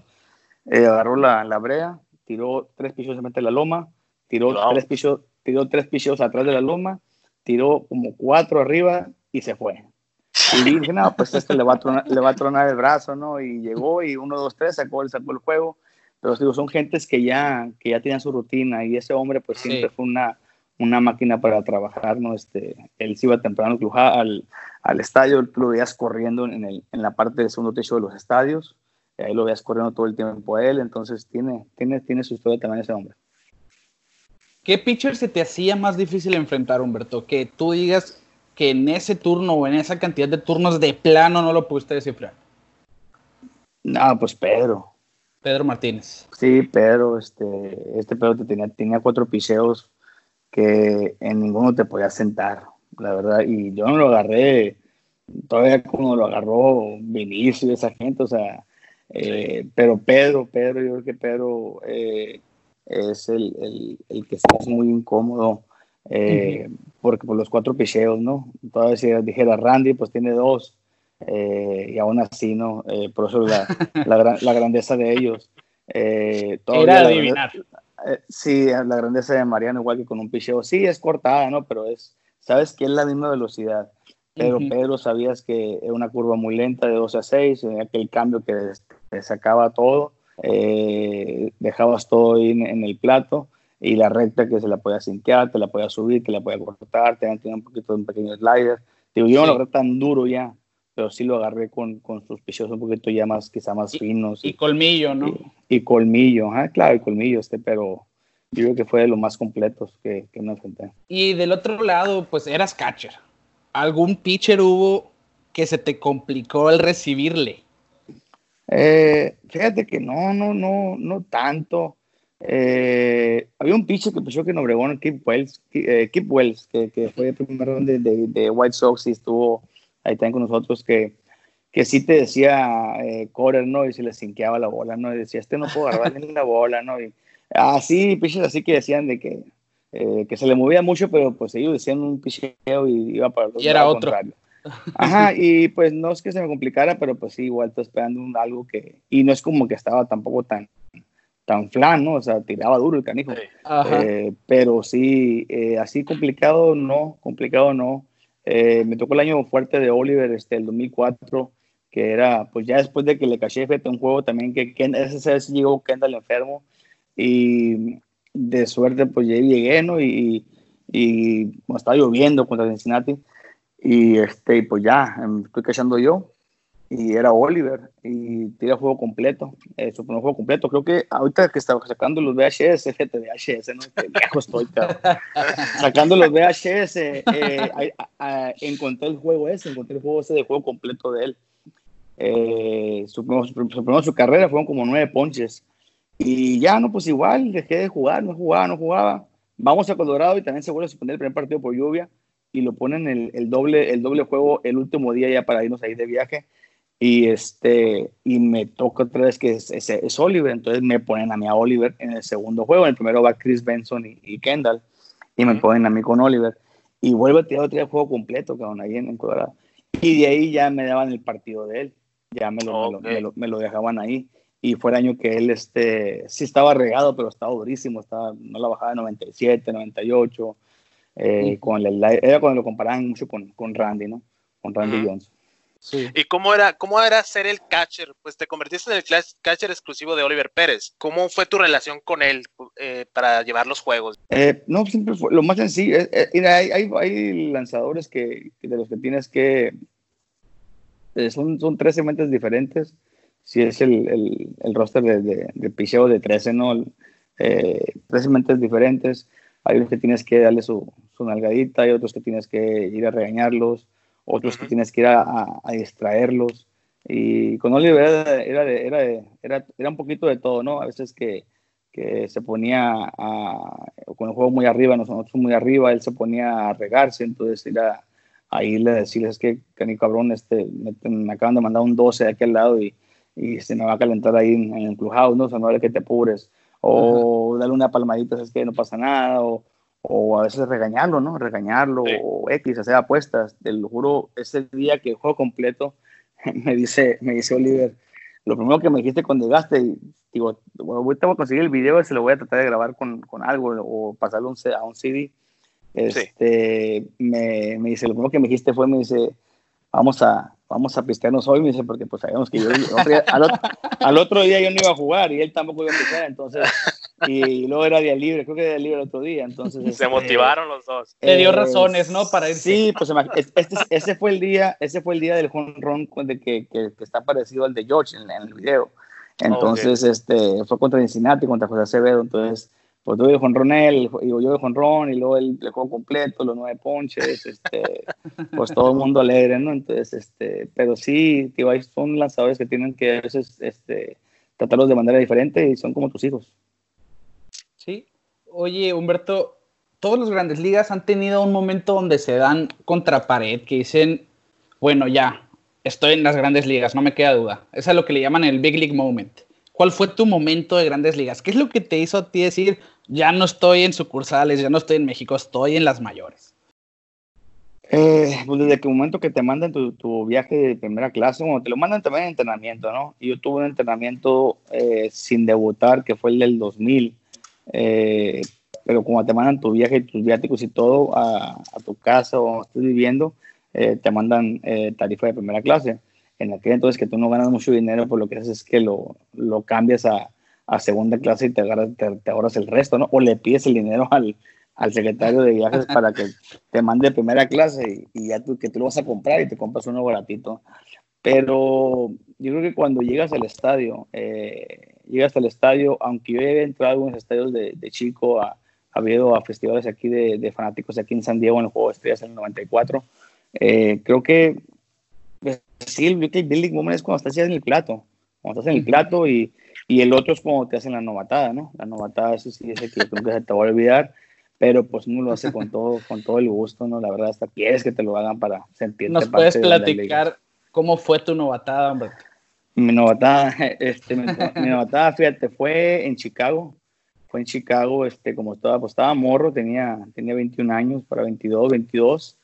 eh, agarró la, la, brea, tiró tres pisos de la loma, tiró, tres pisos, tiró tres pisos atrás de la loma, tiró como cuatro arriba y se fue. Y dije, no, pues este le va, a tronar, le va a tronar el brazo, ¿no? Y llegó y uno, dos, tres, sacó, sacó el juego pero digo, son gentes que ya, que ya tenían su rutina y ese hombre pues siempre fue una, una máquina para trabajar, ¿no? Este, él se iba temprano al, al estadio, tú lo veías corriendo en, el, en la parte del segundo techo de los estadios, y ahí lo veías corriendo todo el tiempo a él, entonces tiene, tiene, tiene su historia también ese hombre. ¿Qué pitcher se te hacía más difícil enfrentar, Humberto? Que tú digas que en ese turno o en esa cantidad de turnos de plano no lo pudiste descifrar. No, pues Pedro. Pedro Martínez. Sí, Pedro, este, este Pedro tenía, tenía cuatro piseos que en ninguno te podía sentar, la verdad, y yo no lo agarré, todavía como lo agarró Vinicio y esa gente, o sea, eh, pero Pedro, Pedro, yo creo que Pedro eh, es el, el, el, que está muy incómodo, eh, porque por los cuatro picheos, ¿no? Todavía si dijera Randy, pues tiene dos, eh, y aún así, ¿no? Eh, por eso la, la, grandeza de ellos. Era adivinar. sí, la grandeza de Mariano, igual que con un picheo. Sí, es cortada, ¿no? Pero es, sabes que es la misma velocidad. Pero Pedro sabías que era una curva muy lenta de 12 a 6, aquel cambio que te sacaba todo, dejabas todo ahí en, el plato y la recta que se la podía cinquear, te la podía subir, te la podía cortar, te tenía un poquito de un pequeño slider. Digo, yo no lo agarré tan duro ya, pero sí lo agarré con, con sus pichos un poquito ya más, quizá más finos. Y, colmillo, ¿no? Y, colmillo, ah, claro, y colmillo este, pero yo creo que fue de los más completos que, que me enfrenté. Y del otro lado, pues eras catcher. ¿Algún pitcher hubo que se te complicó el recibirle? Eh, fíjate que no, no, no, no tanto. Eh, había un pitcher que pensó que en Obregón, Kip Wells, eh, Kip Wells que, que, fue el primer ronda de, de, White Sox y estuvo ahí también con nosotros, que, que sí te decía eh, correr, ¿no? Y se le cinqueaba la bola, ¿no? Y decía, este no puedo agarrar ni la bola, ¿no? Y así, piches así que decían de que, eh, que se le movía mucho, pero pues ellos decían un picheo y iba para el y era otro. Contrario. Ajá, y pues no es que se me complicara, pero pues sí, igual estoy esperando un, algo que, y no es como que estaba tampoco tan, tan flan, ¿no? O sea, tiraba duro el canijo. Eh, pero sí, eh, así complicado no, complicado no. Eh, me tocó el año fuerte de Oliver, este, el 2004, que era, pues ya después de que le caché fue un juego también que ese vez llegó Kendall enfermo y de suerte pues ya llegué, ¿no? Y, y, estaba lloviendo contra Cincinnati y este, pues ya, em, estoy cachando yo y era Oliver y tira juego completo, eh, su primer juego completo. Creo que ahorita que estaba sacando los VHS, fíjate, VHS, ¿no? Qué viejo estoy, sacando los VHS, eh, encontré el juego ese, encontré el juego ese de juego completo de él. Eh, su, su, su, carrera fueron como nueve ponches. Y ya, no, pues igual, dejé de jugar, no jugaba, no jugaba. Vamos a Colorado y también se vuelve a suspender el primer partido por lluvia y lo ponen el, el, doble, el doble juego el último día ya para irnos ahí de viaje y, este, y me toca otra vez que es, es, Oliver, entonces me ponen a mí a Oliver en el segundo juego, en el primero va Chris Benson y, Kendall, y me ponen a mí con Oliver, y vuelve a tirar otro juego completo, cabrón, ahí en, en, Colorado. Y de ahí ya me daban el partido de él, ya me lo, me, lo, me, lo, dejaban ahí. Y fue el año que él este, sí estaba regado, pero estaba durísimo, estaba, no la bajaba de 97, 98. Eh, con el, era cuando lo comparaban mucho con, con Randy, ¿no? Con Randy Johnson. ¿Y cómo era, cómo era ser el catcher? Pues te convertiste en el catcher exclusivo de Oliver Pérez. ¿Cómo fue tu relación con él eh, para llevar los juegos? Eh, no, siempre fue lo más sencillo. Eh, hay, hay, hay, lanzadores que, de los que tienes que... son, son tres segmentos diferentes. Si es el, el, el roster de, de, de picheo de 13, ¿no? tres segmentos diferentes. Hay unos que tienes que darle su, su nalgadita, hay otros que tienes que ir a regañarlos otros que tienes que ir a, a, distraerlos. Y con Oliver era, era, era, era, un poquito de todo, ¿no? A veces que, que se ponía a, con el juego muy arriba, nosotros muy arriba, él se ponía a regarse, entonces ir a, a irle a decirles que, cani cabrón, este, me, acaban de mandar un 12 de aquel lado y, y se me va a calentar ahí en, el clubhouse, ¿no? O sea, no vale que te apures. O darle una palmadita, es que no pasa nada, o, o a veces regañarlo, ¿no? Regañarlo, o X, hacer apuestas. Te lo juro, ese día que el juego completo, me dice, me dice Oliver, lo primero que me dijiste cuando llegaste, digo, bueno, voy a conseguir el video y se lo voy a tratar de grabar con, con algo o pasarlo a un CD. Este, me, me, dice, lo primero que me dijiste fue, me dice, vamos a, vamos a pistearnos hoy, me dice, porque pues sabemos que yo al, otro, al, otro, día yo no iba a jugar y él tampoco iba a pistear, entonces y luego era día libre, creo que era día libre el otro día, entonces... Se este, motivaron los dos. Te dio razones, ¿no? Para irse. Sí, pues este, ese fue el día, ese fue el día del jonrón de que, que, que, está parecido al de George en, el video. Entonces, este, fue contra Cincinnati, contra José Acevedo, entonces, pues tuve jonrón él, y yo de jonrón, y luego el, el juego completo, los nueve ponches, este, pues todo el mundo alegre, ¿no? Entonces, este, pero sí, tío, son lanzadores que tienen que a veces, este, tratarlos de manera diferente y son como tus hijos. Sí. Oye, Humberto, todas las grandes ligas han tenido un momento donde se dan contra pared, que dicen, bueno, ya, estoy en las grandes ligas, no me queda duda. Es a lo que le llaman el Big League Moment. ¿Cuál fue tu momento de grandes ligas? ¿Qué es lo que te hizo a ti decir, ya no estoy en sucursales, ya no estoy en México, estoy en las mayores? Eh, pues desde el momento que te mandan tu, viaje de primera clase, bueno, te lo mandan también en entrenamiento, ¿no? Y yo tuve un entrenamiento eh, sin debutar, que fue el del 2000, eh, pero como te mandan tu viaje, tus viáticos y todo a, tu casa o estás viviendo, eh, te mandan tarifa de primera clase. En aquel entonces que tú no ganas mucho dinero, pues lo que haces es que lo, lo cambias a, a, segunda clase y te, agarras, te, ahorras el resto, ¿no? O le pides el dinero al, al secretario de viajes para que te mande primera clase y, ya tú, que tú lo vas a comprar y te compras uno baratito. Pero yo creo que cuando llegas al estadio, eh, llegas al estadio, aunque yo he entrado a algunos estadios de, de chico, ha, habido a festivales aquí de, de, fanáticos aquí en San Diego en el Juego de Estrellas en el 94, eh, creo que sí, el Building Moment es cuando estás en el plato, cuando estás en el plato y, y el otro es cuando te hacen la novatada, ¿no? La novatada, eso sí, es el que nunca se te va a olvidar pero pues uno lo hace con todo, con todo el gusto, ¿no? La verdad, hasta quieres que te lo hagan para sentirte ¿Nos puedes platicar ¿Cómo fue tu novatada, hombre? Mi novatada, este, mi, novatada, fíjate, fue en Chicago. Fue en Chicago, este, como estaba, pues estaba morro, tenía, tenía 21 años, para 22, 22.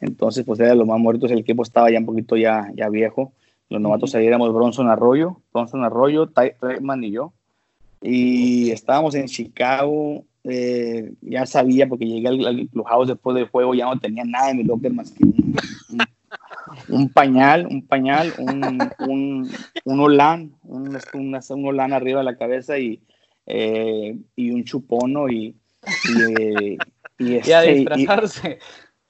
Entonces, pues era lo más muertos, el equipo estaba ya un poquito ya, ya viejo. Los novatos ahí éramos Bronson Arroyo, Bronson Arroyo, Ty y yo. Y estábamos en Chicago, eh, ya sabía, porque llegué al, al clubhouse después del juego, ya no tenía nada en mi locker más que un un pañal, un pañal, un, un, un olán, un, un, olán arriba de la cabeza y, eh, y un chupono y, y, y, este, y, y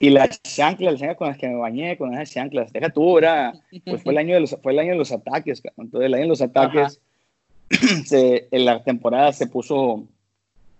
las chanclas, las con las que me bañé, con esas chanclas, deja tú, era, pues fue el año de los, fue el año de los ataques, entonces el año de los ataques, se, en la temporada se puso,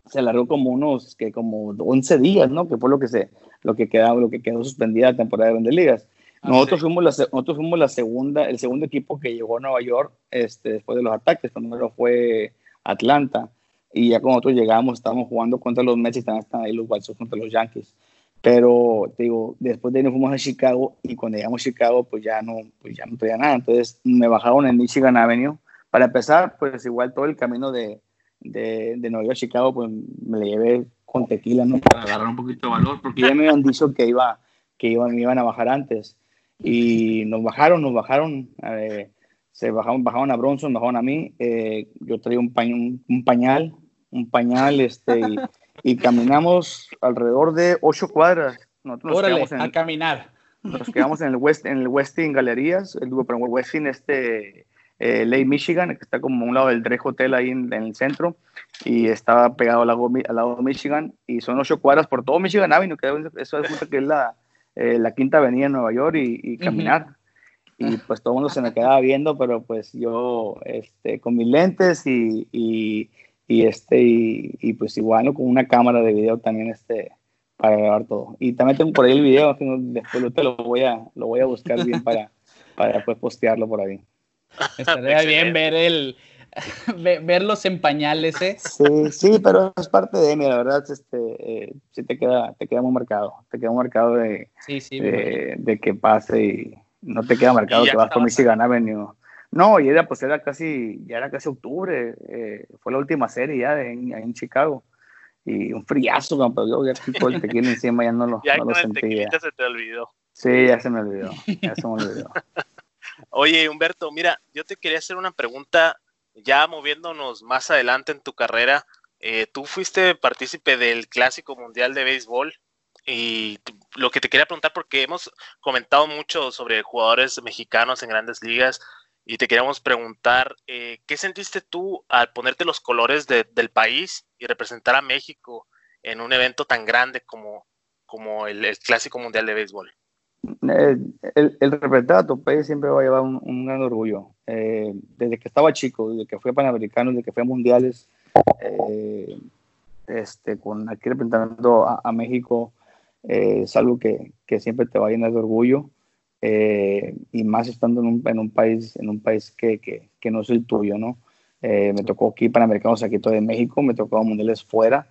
se alargó como unos, que como 11 días, ¿no? Que fue lo que se, lo que quedaba, lo que quedó suspendida la temporada de Grandes Ligas. Ah, nosotros, fuimos la, nosotros fuimos la segunda, el segundo equipo que llegó a Nueva York este, después de los ataques. Primero fue Atlanta. Y ya cuando nosotros llegamos, estábamos jugando contra los Mets y están, ahí los White Sox contra los Yankees. Pero, te digo, después de ahí nos fuimos a Chicago y cuando llegamos a Chicago, pues ya no, pues ya no traía nada. Entonces me bajaron en Michigan Avenue. Para empezar, pues igual todo el camino de, de, de Nueva York a Chicago, pues me lo llevé con tequila, ¿no? Para agarrar un poquito de valor, porque ya me habían dicho que iba que iban, me iban a bajar antes y nos bajaron, nos bajaron, eh, se bajaron, bajaron a Bronson, bajaron a mí, eh, yo traía un, un, pañal, un pañal, este, y caminamos alrededor de ocho cuadras. Nosotros Órale, a caminar. Nos quedamos en el West, en el Westin Galerías, el Westin este eh, Lake Michigan, que está como a un lado del Dre Hotel ahí en, el centro, y estaba pegado al lado, al lado de Michigan, y son ocho cuadras por todo Michigan Avenue, que eso es que es la, eh, la quinta avenida en Nueva York, y, caminar. Y pues todo el mundo se me quedaba viendo, pero pues yo este, con mis lentes y, y, y este, y, pues igual con una cámara de video también este, para grabar todo. Y también tengo por ahí el video, después te lo voy a, lo voy a buscar bien para, para después postearlo por ahí. Estaría bien ver el verlos en pañales, ¿eh? Sí, sí, pero es parte de mí, la verdad, este, eh, sí te queda, te queda muy marcado, te queda marcado de, de, que pase y no te queda marcado que vas por Michigan Avenue. No, y era pues era casi, ya era casi octubre, eh, fue la última serie ya en, en Chicago y un friazo, cuando yo ya con el tequila encima ya no lo, ya no lo sentía. se te olvidó. Sí, ya se me olvidó, ya se me olvidó. Oye, Humberto, mira, yo te quería hacer una pregunta, ya moviéndonos más adelante en tu carrera. Eh, tú fuiste partícipe del Clásico Mundial de Béisbol y lo que te quería preguntar, porque hemos comentado mucho sobre jugadores mexicanos en grandes ligas y te queríamos preguntar, eh, ¿qué sentiste tú al ponerte los colores del país y representar a México en un evento tan grande como, como el Clásico Mundial de Béisbol? Eh, el, el, representar a tu país siempre va a llevar un, gran orgullo. Eh, desde que estaba chico, desde que fui panamericano, desde que fui a mundiales, este, con aquí representando a, México, es algo que, que, siempre te va a llenar de orgullo. Y más estando en un, en un, país, en un país que, que, que no es el tuyo, ¿no? me tocó aquí panamericanos aquí todo de México, me tocó mundiales fuera,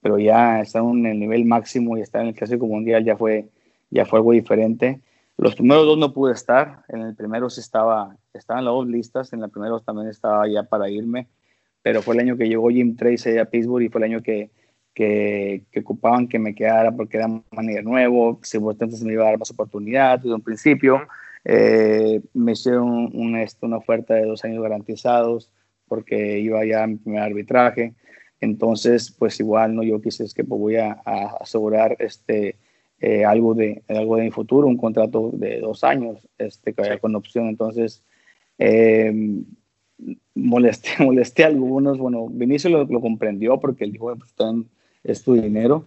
pero ya estar en el nivel máximo y estar en el clásico mundial ya fue ya fue algo diferente. Los primeros dos no pude estar, en el primero sí estaba, estaban las dos listas, en el primero también estaba ya para irme, pero fue el año que llegó Jim Tracy a Pittsburgh y fue el año que, que, ocupaban que me quedara porque era un manager nuevo, si entonces me iba a dar más oportunidad desde un principio. Eh, me hicieron una, este, una oferta de dos años garantizados porque iba ya a mi primer arbitraje. Entonces, pues igual, ¿no? Yo quise es que pues, voy a, a asegurar este, eh, algo, de, algo de mi futuro, un contrato de dos años este, con opción. Entonces, eh, molesté, molesté a algunos. Bueno, Vinicio lo, lo comprendió porque él dijo, pues, es tu dinero.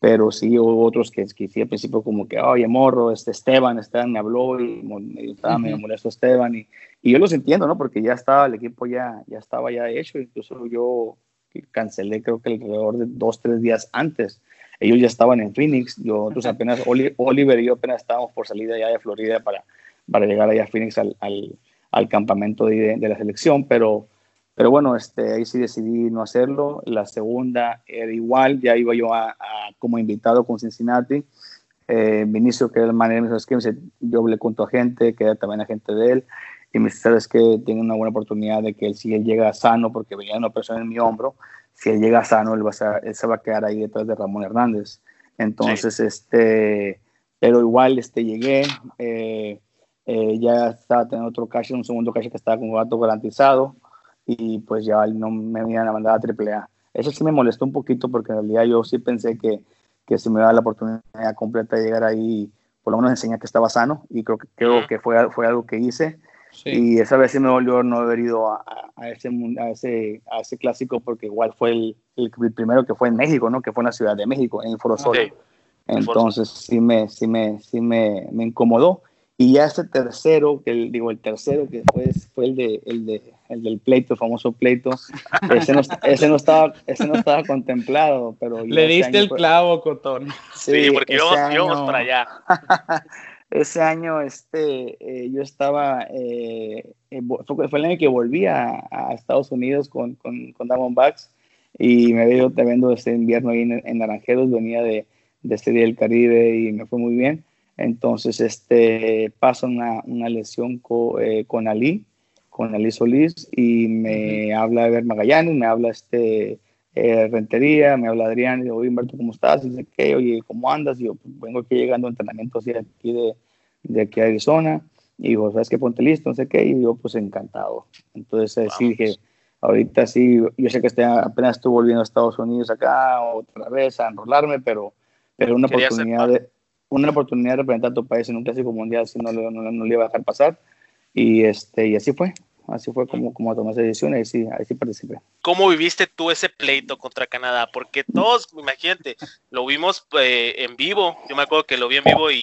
Pero sí hubo otros que, que al principio como que, oye, morro, este Esteban, Esteban me habló y, estaba medio molesto Esteban. Y, y, yo los entiendo, ¿no? Porque ya estaba, el equipo ya, ya estaba ya hecho. Incluso yo cancelé creo que alrededor de dos, tres días antes ellos ya estaban en Phoenix, nosotros apenas, Oliver y yo apenas estábamos por salir de allá de Florida para, para llegar allá a Phoenix al, al, campamento de, de, la selección, pero, pero bueno, este, ahí sí decidí no hacerlo. La segunda era igual, ya iba yo a, como invitado con Cincinnati. Eh, Vinicio, que era el manager, me dice, yo le cuento a gente, que era también agente de él, y me dice, sabes que tiene una buena oportunidad de que él, si él llega sano, porque venía una persona en mi hombro, si él llega sano, él, va a, él se va a quedar ahí detrás de Ramón Hernández. Entonces, este, pero igual este, llegué, eh, eh, ya estaba teniendo otro cash, un segundo cash que estaba con gato garantizado y pues ya no me iban a mandar a AAA. Eso sí me molestó un poquito porque en realidad yo sí pensé que, que si me daba la oportunidad completa de llegar ahí, por lo menos enseñar que estaba sano y creo que, creo que fue, fue algo que hice. Y esa vez sí me volvió no haber ido a, a, ese, a, ese, a ese clásico porque igual fue el, el, primero que fue en México, ¿no? Que fue en la Ciudad de México, en Foro Entonces sí me, sí me, sí me, me, incomodó. Y ya ese tercero, que digo, el tercero que fue, fue el, de, el, de, el del pleito, el famoso pleito, ese no, ese no, estaba, ese no estaba contemplado, pero... Le diste el clavo, Cotón. Sí, porque íbamos, íbamos para allá. ese año este, eh, yo estaba, eh, fue, el año que volví a, Estados Unidos con, con, con Diamondbacks y me ido viendo este invierno ahí en, Naranjeros, venía de, de este día del Caribe y me fue muy bien. Entonces, este, paso una, una lesión eh, con Ali, con Ali Solís, y me habla Ever Magallanes, me habla este eh, Rentería, me habla Adrián, y digo, oye Humberto, ¿cómo estás? Y dice, ¿qué? Oye, ¿cómo andas? Y yo, pues, vengo aquí llegando a entrenamientos de aquí de, de aquí a Arizona, y digo, ¿sabes qué? Ponte listo, no sé qué, y yo, pues encantado. Entonces, sí dije, ahorita sí, yo sé que este, apenas estuve volviendo a Estados Unidos acá otra vez a enrolarme, pero, pero una oportunidad de una oportunidad de representar a tu país en un clásico mundial si no, no, no, le iba a dejar pasar y este y así fue así fue como, como tomé esa decisión y ahí sí, ahí sí participé. ¿Cómo viviste tú ese pleito contra Canadá? Porque todos, imagínate, lo vimos eh, en vivo, yo me acuerdo que lo vi en vivo y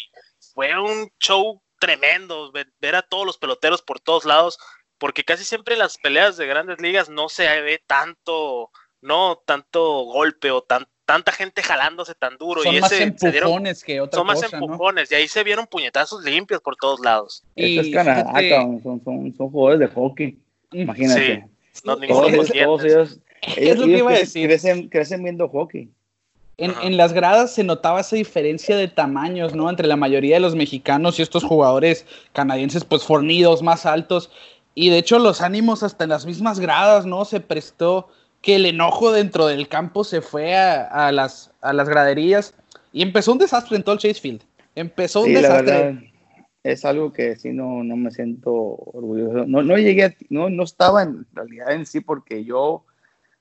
fue un show tremendo, ver, a todos los peloteros por todos lados, porque casi siempre en las peleas de grandes ligas no se ve tanto, no tanto golpe o tan, tanta gente jalándose tan duro. Son y más empujones que otra Son más empujones, y ahí se vieron puñetazos limpios por todos lados. Y es Canadá, son, son, son, jugadores de hockey, imagínate. no, todos, ellos, todos ellos, es lo que iba a decir. Crecen, crecen viendo hockey. En, en, las gradas se notaba esa diferencia de tamaños, ¿no? Entre la mayoría de los mexicanos y estos jugadores canadienses, pues fornidos, más altos. Y de hecho los ánimos hasta en las mismas gradas, ¿no? Se prestó que el enojo dentro del campo se fue a, las, a las graderías y empezó un desastre en todo el Chase Field. Empezó un desastre. es algo que sí no, no me siento orgulloso. No, no llegué, no, no estaba en realidad en sí porque yo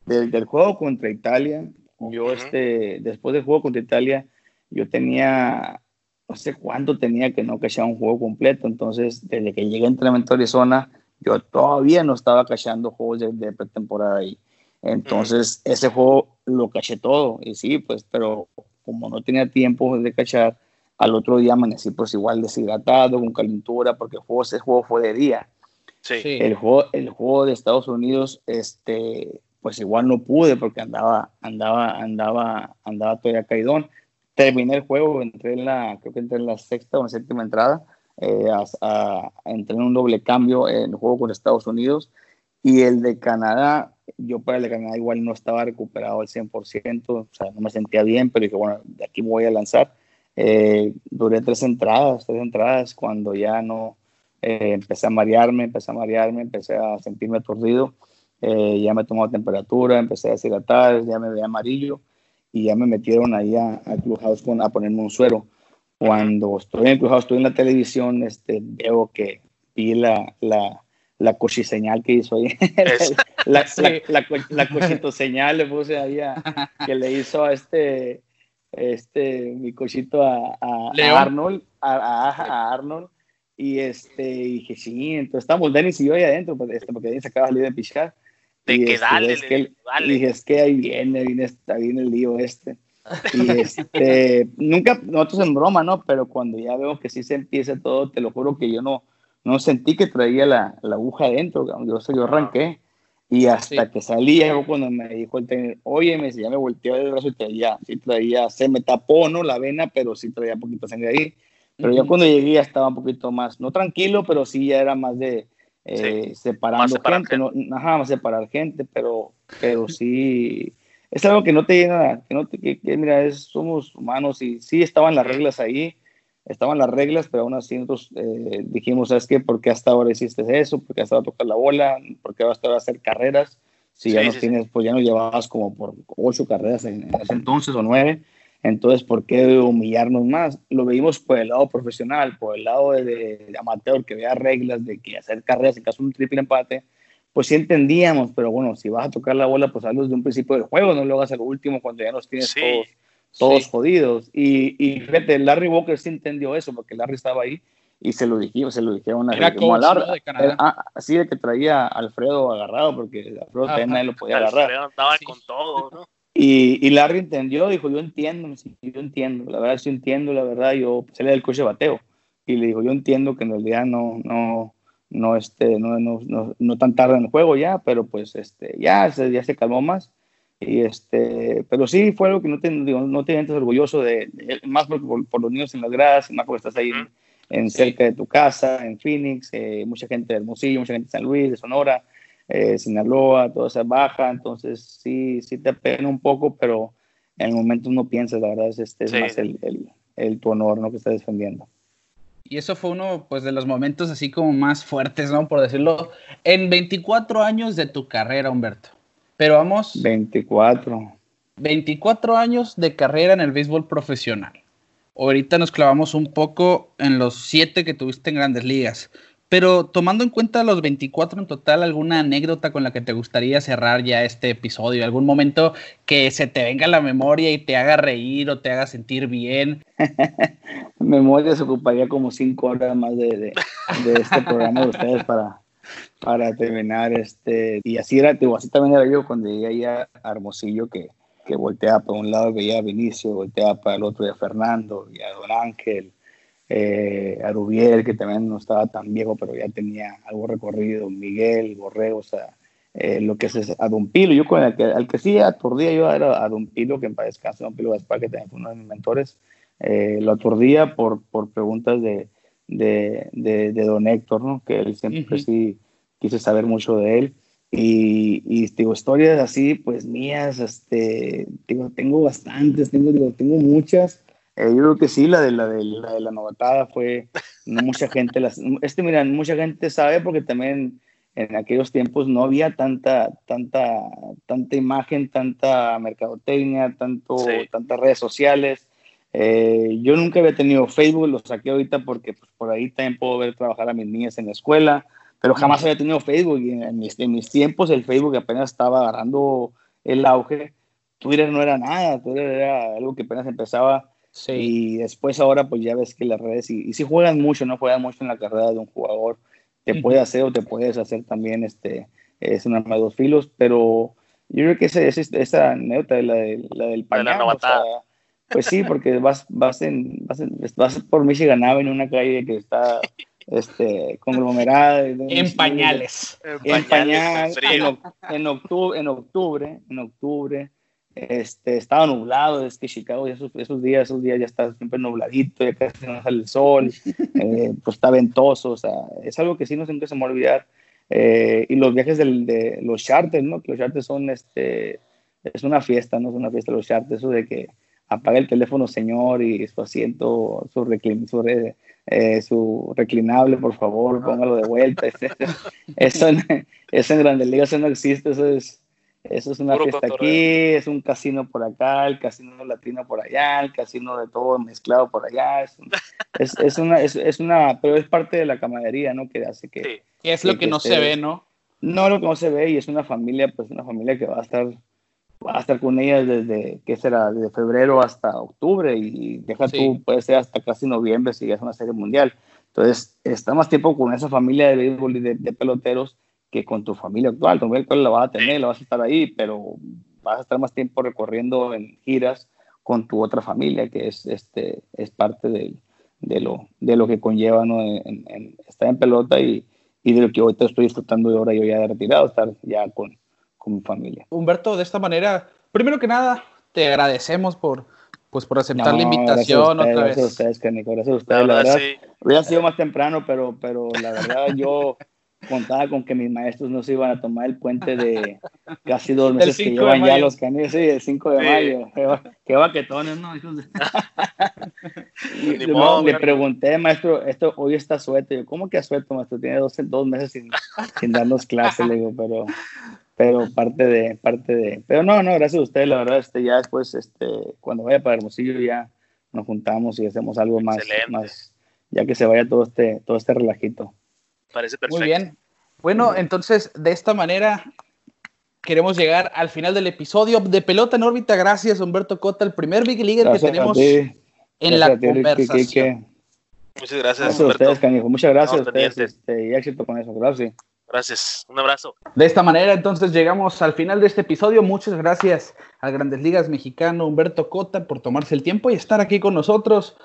del, del juego contra Italia, yo este, después del juego contra Italia, yo tenía, no sé cuánto tenía que no cachar un juego completo. Entonces, desde que llegué a entrenamiento a Arizona, yo todavía no estaba cachando juegos de, pretemporada ahí. Entonces, ese juego lo caché todo. Y sí, pues, pero como no tenía tiempo de cachar, al otro día amanecí pues igual deshidratado, con calentura, porque el juego, ese juego fue de día. Sí. El, juego, el juego de Estados Unidos, este, pues igual no pude porque andaba, andaba, andaba, andaba todavía caidón. Terminé el juego, entré en la, creo que entré en la sexta o en la séptima entrada eh, a, entré en un doble cambio en el juego con Estados Unidos y el de Canadá, yo para el Canadá igual no estaba recuperado al 100%, o sea, no me sentía bien, pero dije, bueno, de aquí me voy a lanzar. Eh, duré tres entradas, tres entradas, cuando ya no, eh, empecé a marearme, empecé a marearme, empecé a sentirme aturdido, ya me tomó temperatura, empecé a deshidratar, ya me veía amarillo y ya me metieron ahí a, a Clubhouse con, a ponerme un suero cuando estoy en estoy en la televisión, este, veo que vi la, la, la cochiseñal que hizo ahí. la, la, la, cochito señal le puse ahí a, que le hizo a este, este, mi cochito a, a, Arnold, a, Arnold. Y este, dije, sí, entonces estamos Denis y yo ahí adentro, porque, este, porque Denis acaba de salir de pichar. De que este, dale, es que, dije, es que ahí viene, viene, viene el lío este. Y este, nunca, nosotros en broma, ¿no? Pero cuando ya veo que sí se empieza todo, te lo juro que yo no, no sentí que traía la, la aguja adentro, yo, yo arranqué. Y hasta que salía, cuando me dijo el técnico, oye, me ya me volteó el brazo y traía, sí traía, se me tapó, ¿no? La vena, pero sí traía poquito sangre ahí. Pero ya cuando llegué ya estaba un poquito más, no tranquilo, pero sí ya era más de eh, separando gente, No, ajá, separar gente, pero, pero sí, es algo que no te llena, que no te, que, mira, es, somos humanos y sí estaban las reglas ahí, estaban las reglas, pero aún así nosotros eh, dijimos, ¿sabes qué? ¿Por qué hasta ahora hiciste eso? ¿Por qué hasta ahora tocar la bola? ¿Por qué hasta ahora hacer carreras? Si ya no tienes, pues ya no llevabas como por ocho carreras en, ese entonces o nueve, entonces, ¿por qué humillarnos más? Lo veíamos por el lado profesional, por el lado de, de amateur, que vea reglas de que hacer carreras en caso de un triple empate, pues sí entendíamos, pero bueno, si vas a tocar la bola, pues hazlo desde un principio del juego, no lo hagas al último cuando ya nos tienes todos, todos jodidos. Y, y fíjate, Larry Walker sí entendió eso, porque Larry estaba ahí y se lo dijimos, se lo dijeron Era como a Larry, ah, así de que traía a Alfredo agarrado, porque Alfredo también nadie lo podía agarrar. Alfredo andaba con todo, ¿no? Y, y, Larry entendió, dijo, yo entiendo, yo entiendo, la verdad sí entiendo, la verdad, yo, pues era el coche bateo, y le dijo, yo entiendo que en realidad no, no, no, este, no, no, no, no, tan tarde en el juego ya, pero pues este, ya, se, ya se calmó más. Y este, pero sí fue algo que no te, digo, no te sientes orgulloso de, más por, por, los niños en las gradas, más porque estás ahí en, cerca de tu casa, en Phoenix, eh, mucha gente de Hermosillo, mucha gente de San Luis, de Sonora, eh, Sinaloa, toda esa baja, entonces sí, sí te pena un poco, pero en el momento no piensas, la verdad es, este, es más el, el, el, tu honor ¿no? que estás defendiendo. Y eso fue uno pues, de los momentos así como más fuertes, ¿no? Por decirlo, en 24 años de tu carrera, Humberto. Pero vamos... 24. 24 años de carrera en el béisbol profesional. Ahorita nos clavamos un poco en los siete que tuviste en grandes ligas. Pero tomando en cuenta los 24 en total, ¿alguna anécdota con la que te gustaría cerrar ya este episodio? ¿Algún momento que se te venga a la memoria y te haga reír o te haga sentir bien? memoria se ocuparía como cinco horas más de, este programa de ustedes para, para terminar. este Y así era, así también era yo cuando llegué ahí a Hermosillo, que, que volteaba para un lado, veía a Vinicio, volteaba para el otro, a Fernando, y a Don Ángel eh, a Rubiel, que también no estaba tan viejo, pero ya tenía algo recorrido, Miguel, Borrego, o sea, eh, lo que es a Don Pilo. Yo con el que, al que sí aturdía yo era a Don Pilo, que en paz descanse, Don Pilo Gaspar, que también fue uno de mis mentores. Eh, lo aturdía por, por preguntas de, de, de, Don Héctor, ¿no? que él siempre sí quise saber mucho de él. Y, y, digo, historias así, pues mías, este, digo, tengo bastantes, tengo, digo, tengo muchas, eh, yo creo que sí, la de la, de la, de la novatada fue, no mucha gente, las, este, mira, mucha gente sabe porque también en aquellos tiempos no había tanta, tanta, tanta imagen, tanta mercadotecnia, tanto, tantas redes sociales. Eh, yo nunca había tenido Facebook, lo saqué ahorita porque pues, por ahí también puedo ver trabajar a mis niñas en la escuela, pero jamás había tenido Facebook y en mis, en mis tiempos el Facebook apenas estaba agarrando el auge. Twitter no era nada, Twitter era algo que apenas empezaba Sí. Y después ahora pues ya ves que las redes, y, si juegan mucho, no juegan mucho en la carrera de un jugador, te puede hacer o te puedes hacer también, este, es un arma de dos filos, pero yo creo que esa, esa, esa anécdota de la, de, la del pañal, pues sí, porque vas, vas, en, vas, en, vas por Michigan Avenue en una calle que está este, conglomerada. En pañales. En, pañales, en, en, octubre, en octubre, en octubre este, estaba nublado, es que Chicago esos, esos días, esos días ya está siempre nubladito, ya casi no sale el sol, eh, pues está ventoso, o sea, es algo que sí no siempre se me va a olvidar. Eh, y los viajes del, de los charters, ¿no? Que los charters son, este, es una fiesta, ¿no? Es una fiesta los charters, eso de que apague el teléfono señor y su asiento, su, reclin, su, eh, su reclinable, por favor, póngalo de vuelta. eso, en, eso en Grandes Ligas eso no existe, eso es eso es una fiesta aquí, es un casino por acá, el casino latino por allá, el casino de todo mezclado por allá. Es, es, es una, es, una, pero es parte de la camaradería, ¿no? Que hace que... Sí. es lo que, no se ve, ¿no? No, lo que no se ve y es una familia, pues una familia que va a estar, va a estar con ellas desde, ¿qué será? Desde febrero hasta octubre y deja tú, puede ser hasta casi noviembre si es una serie mundial. Entonces, está más tiempo con esa familia de béisbol y de peloteros que con tu familia actual. Tu familia actual la vas a tener, la vas a estar ahí, pero vas a estar más tiempo recorriendo en giras con tu otra familia, que es, este, es parte de, de lo, de lo que conlleva ¿no? en, estar en pelota y, y, de lo que ahorita estoy disfrutando de ahora yo ya de retirado, estar ya con, con mi familia. Humberto, de esta manera, primero que nada, te agradecemos por, pues por aceptar la invitación otra vez. Gracias a ustedes, Canico, gracias a ustedes, la verdad. Hubiera sido más temprano, pero, pero la verdad yo contaba con que mis maestros no se iban a tomar el puente de casi dos meses que llevan ya los canillos, sí, el 5 de mayo. Qué, baquetones, ¿no? le pregunté, maestro, esto hoy está suelto. Yo, ¿cómo que a suelto, maestro? Tiene dos, dos meses sin, sin darnos clases, le digo, pero pero parte de, parte de, pero no, no, gracias a ustedes, la verdad, este, ya después, este, cuando vaya para Hermosillo ya nos juntamos y hacemos algo más, más, ya que se vaya todo este, todo este relajito. Parece perfecto. Muy bien. Bueno, entonces, de esta manera queremos llegar al final del episodio de Pelota en órbita. Gracias, Humberto Cota, el primer Big Leaguer que tenemos en la conversación. Muchas gracias, gracias Ustedes, canijo. Muchas gracias a ustedes este, y éxito con eso. Gracias. Gracias, un abrazo. De esta manera, entonces llegamos al final de este episodio. Muchas gracias al Grandes Ligas mexicano Humberto Cota por tomarse el tiempo y estar aquí con nosotros.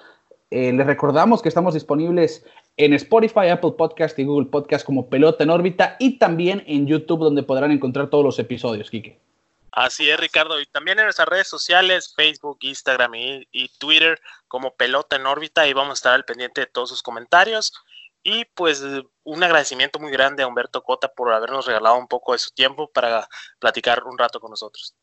Eh, les recordamos que estamos disponibles en Spotify, Apple Podcast y Google Podcast como Pelota en órbita y también en YouTube donde podrán encontrar todos los episodios, Kike. Así es, Ricardo. Y también en nuestras redes sociales, Facebook, Instagram y, y, Twitter como Pelota en órbita y vamos a estar al pendiente de todos sus comentarios. Y pues un agradecimiento muy grande a Humberto Cota por habernos regalado un poco de su tiempo para platicar un rato con nosotros.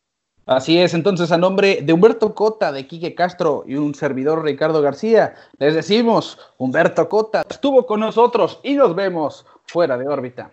Así es, entonces a nombre de Humberto Cota, de Quique Castro y un servidor Ricardo García, les decimos, Humberto Cota estuvo con nosotros y nos vemos fuera de órbita.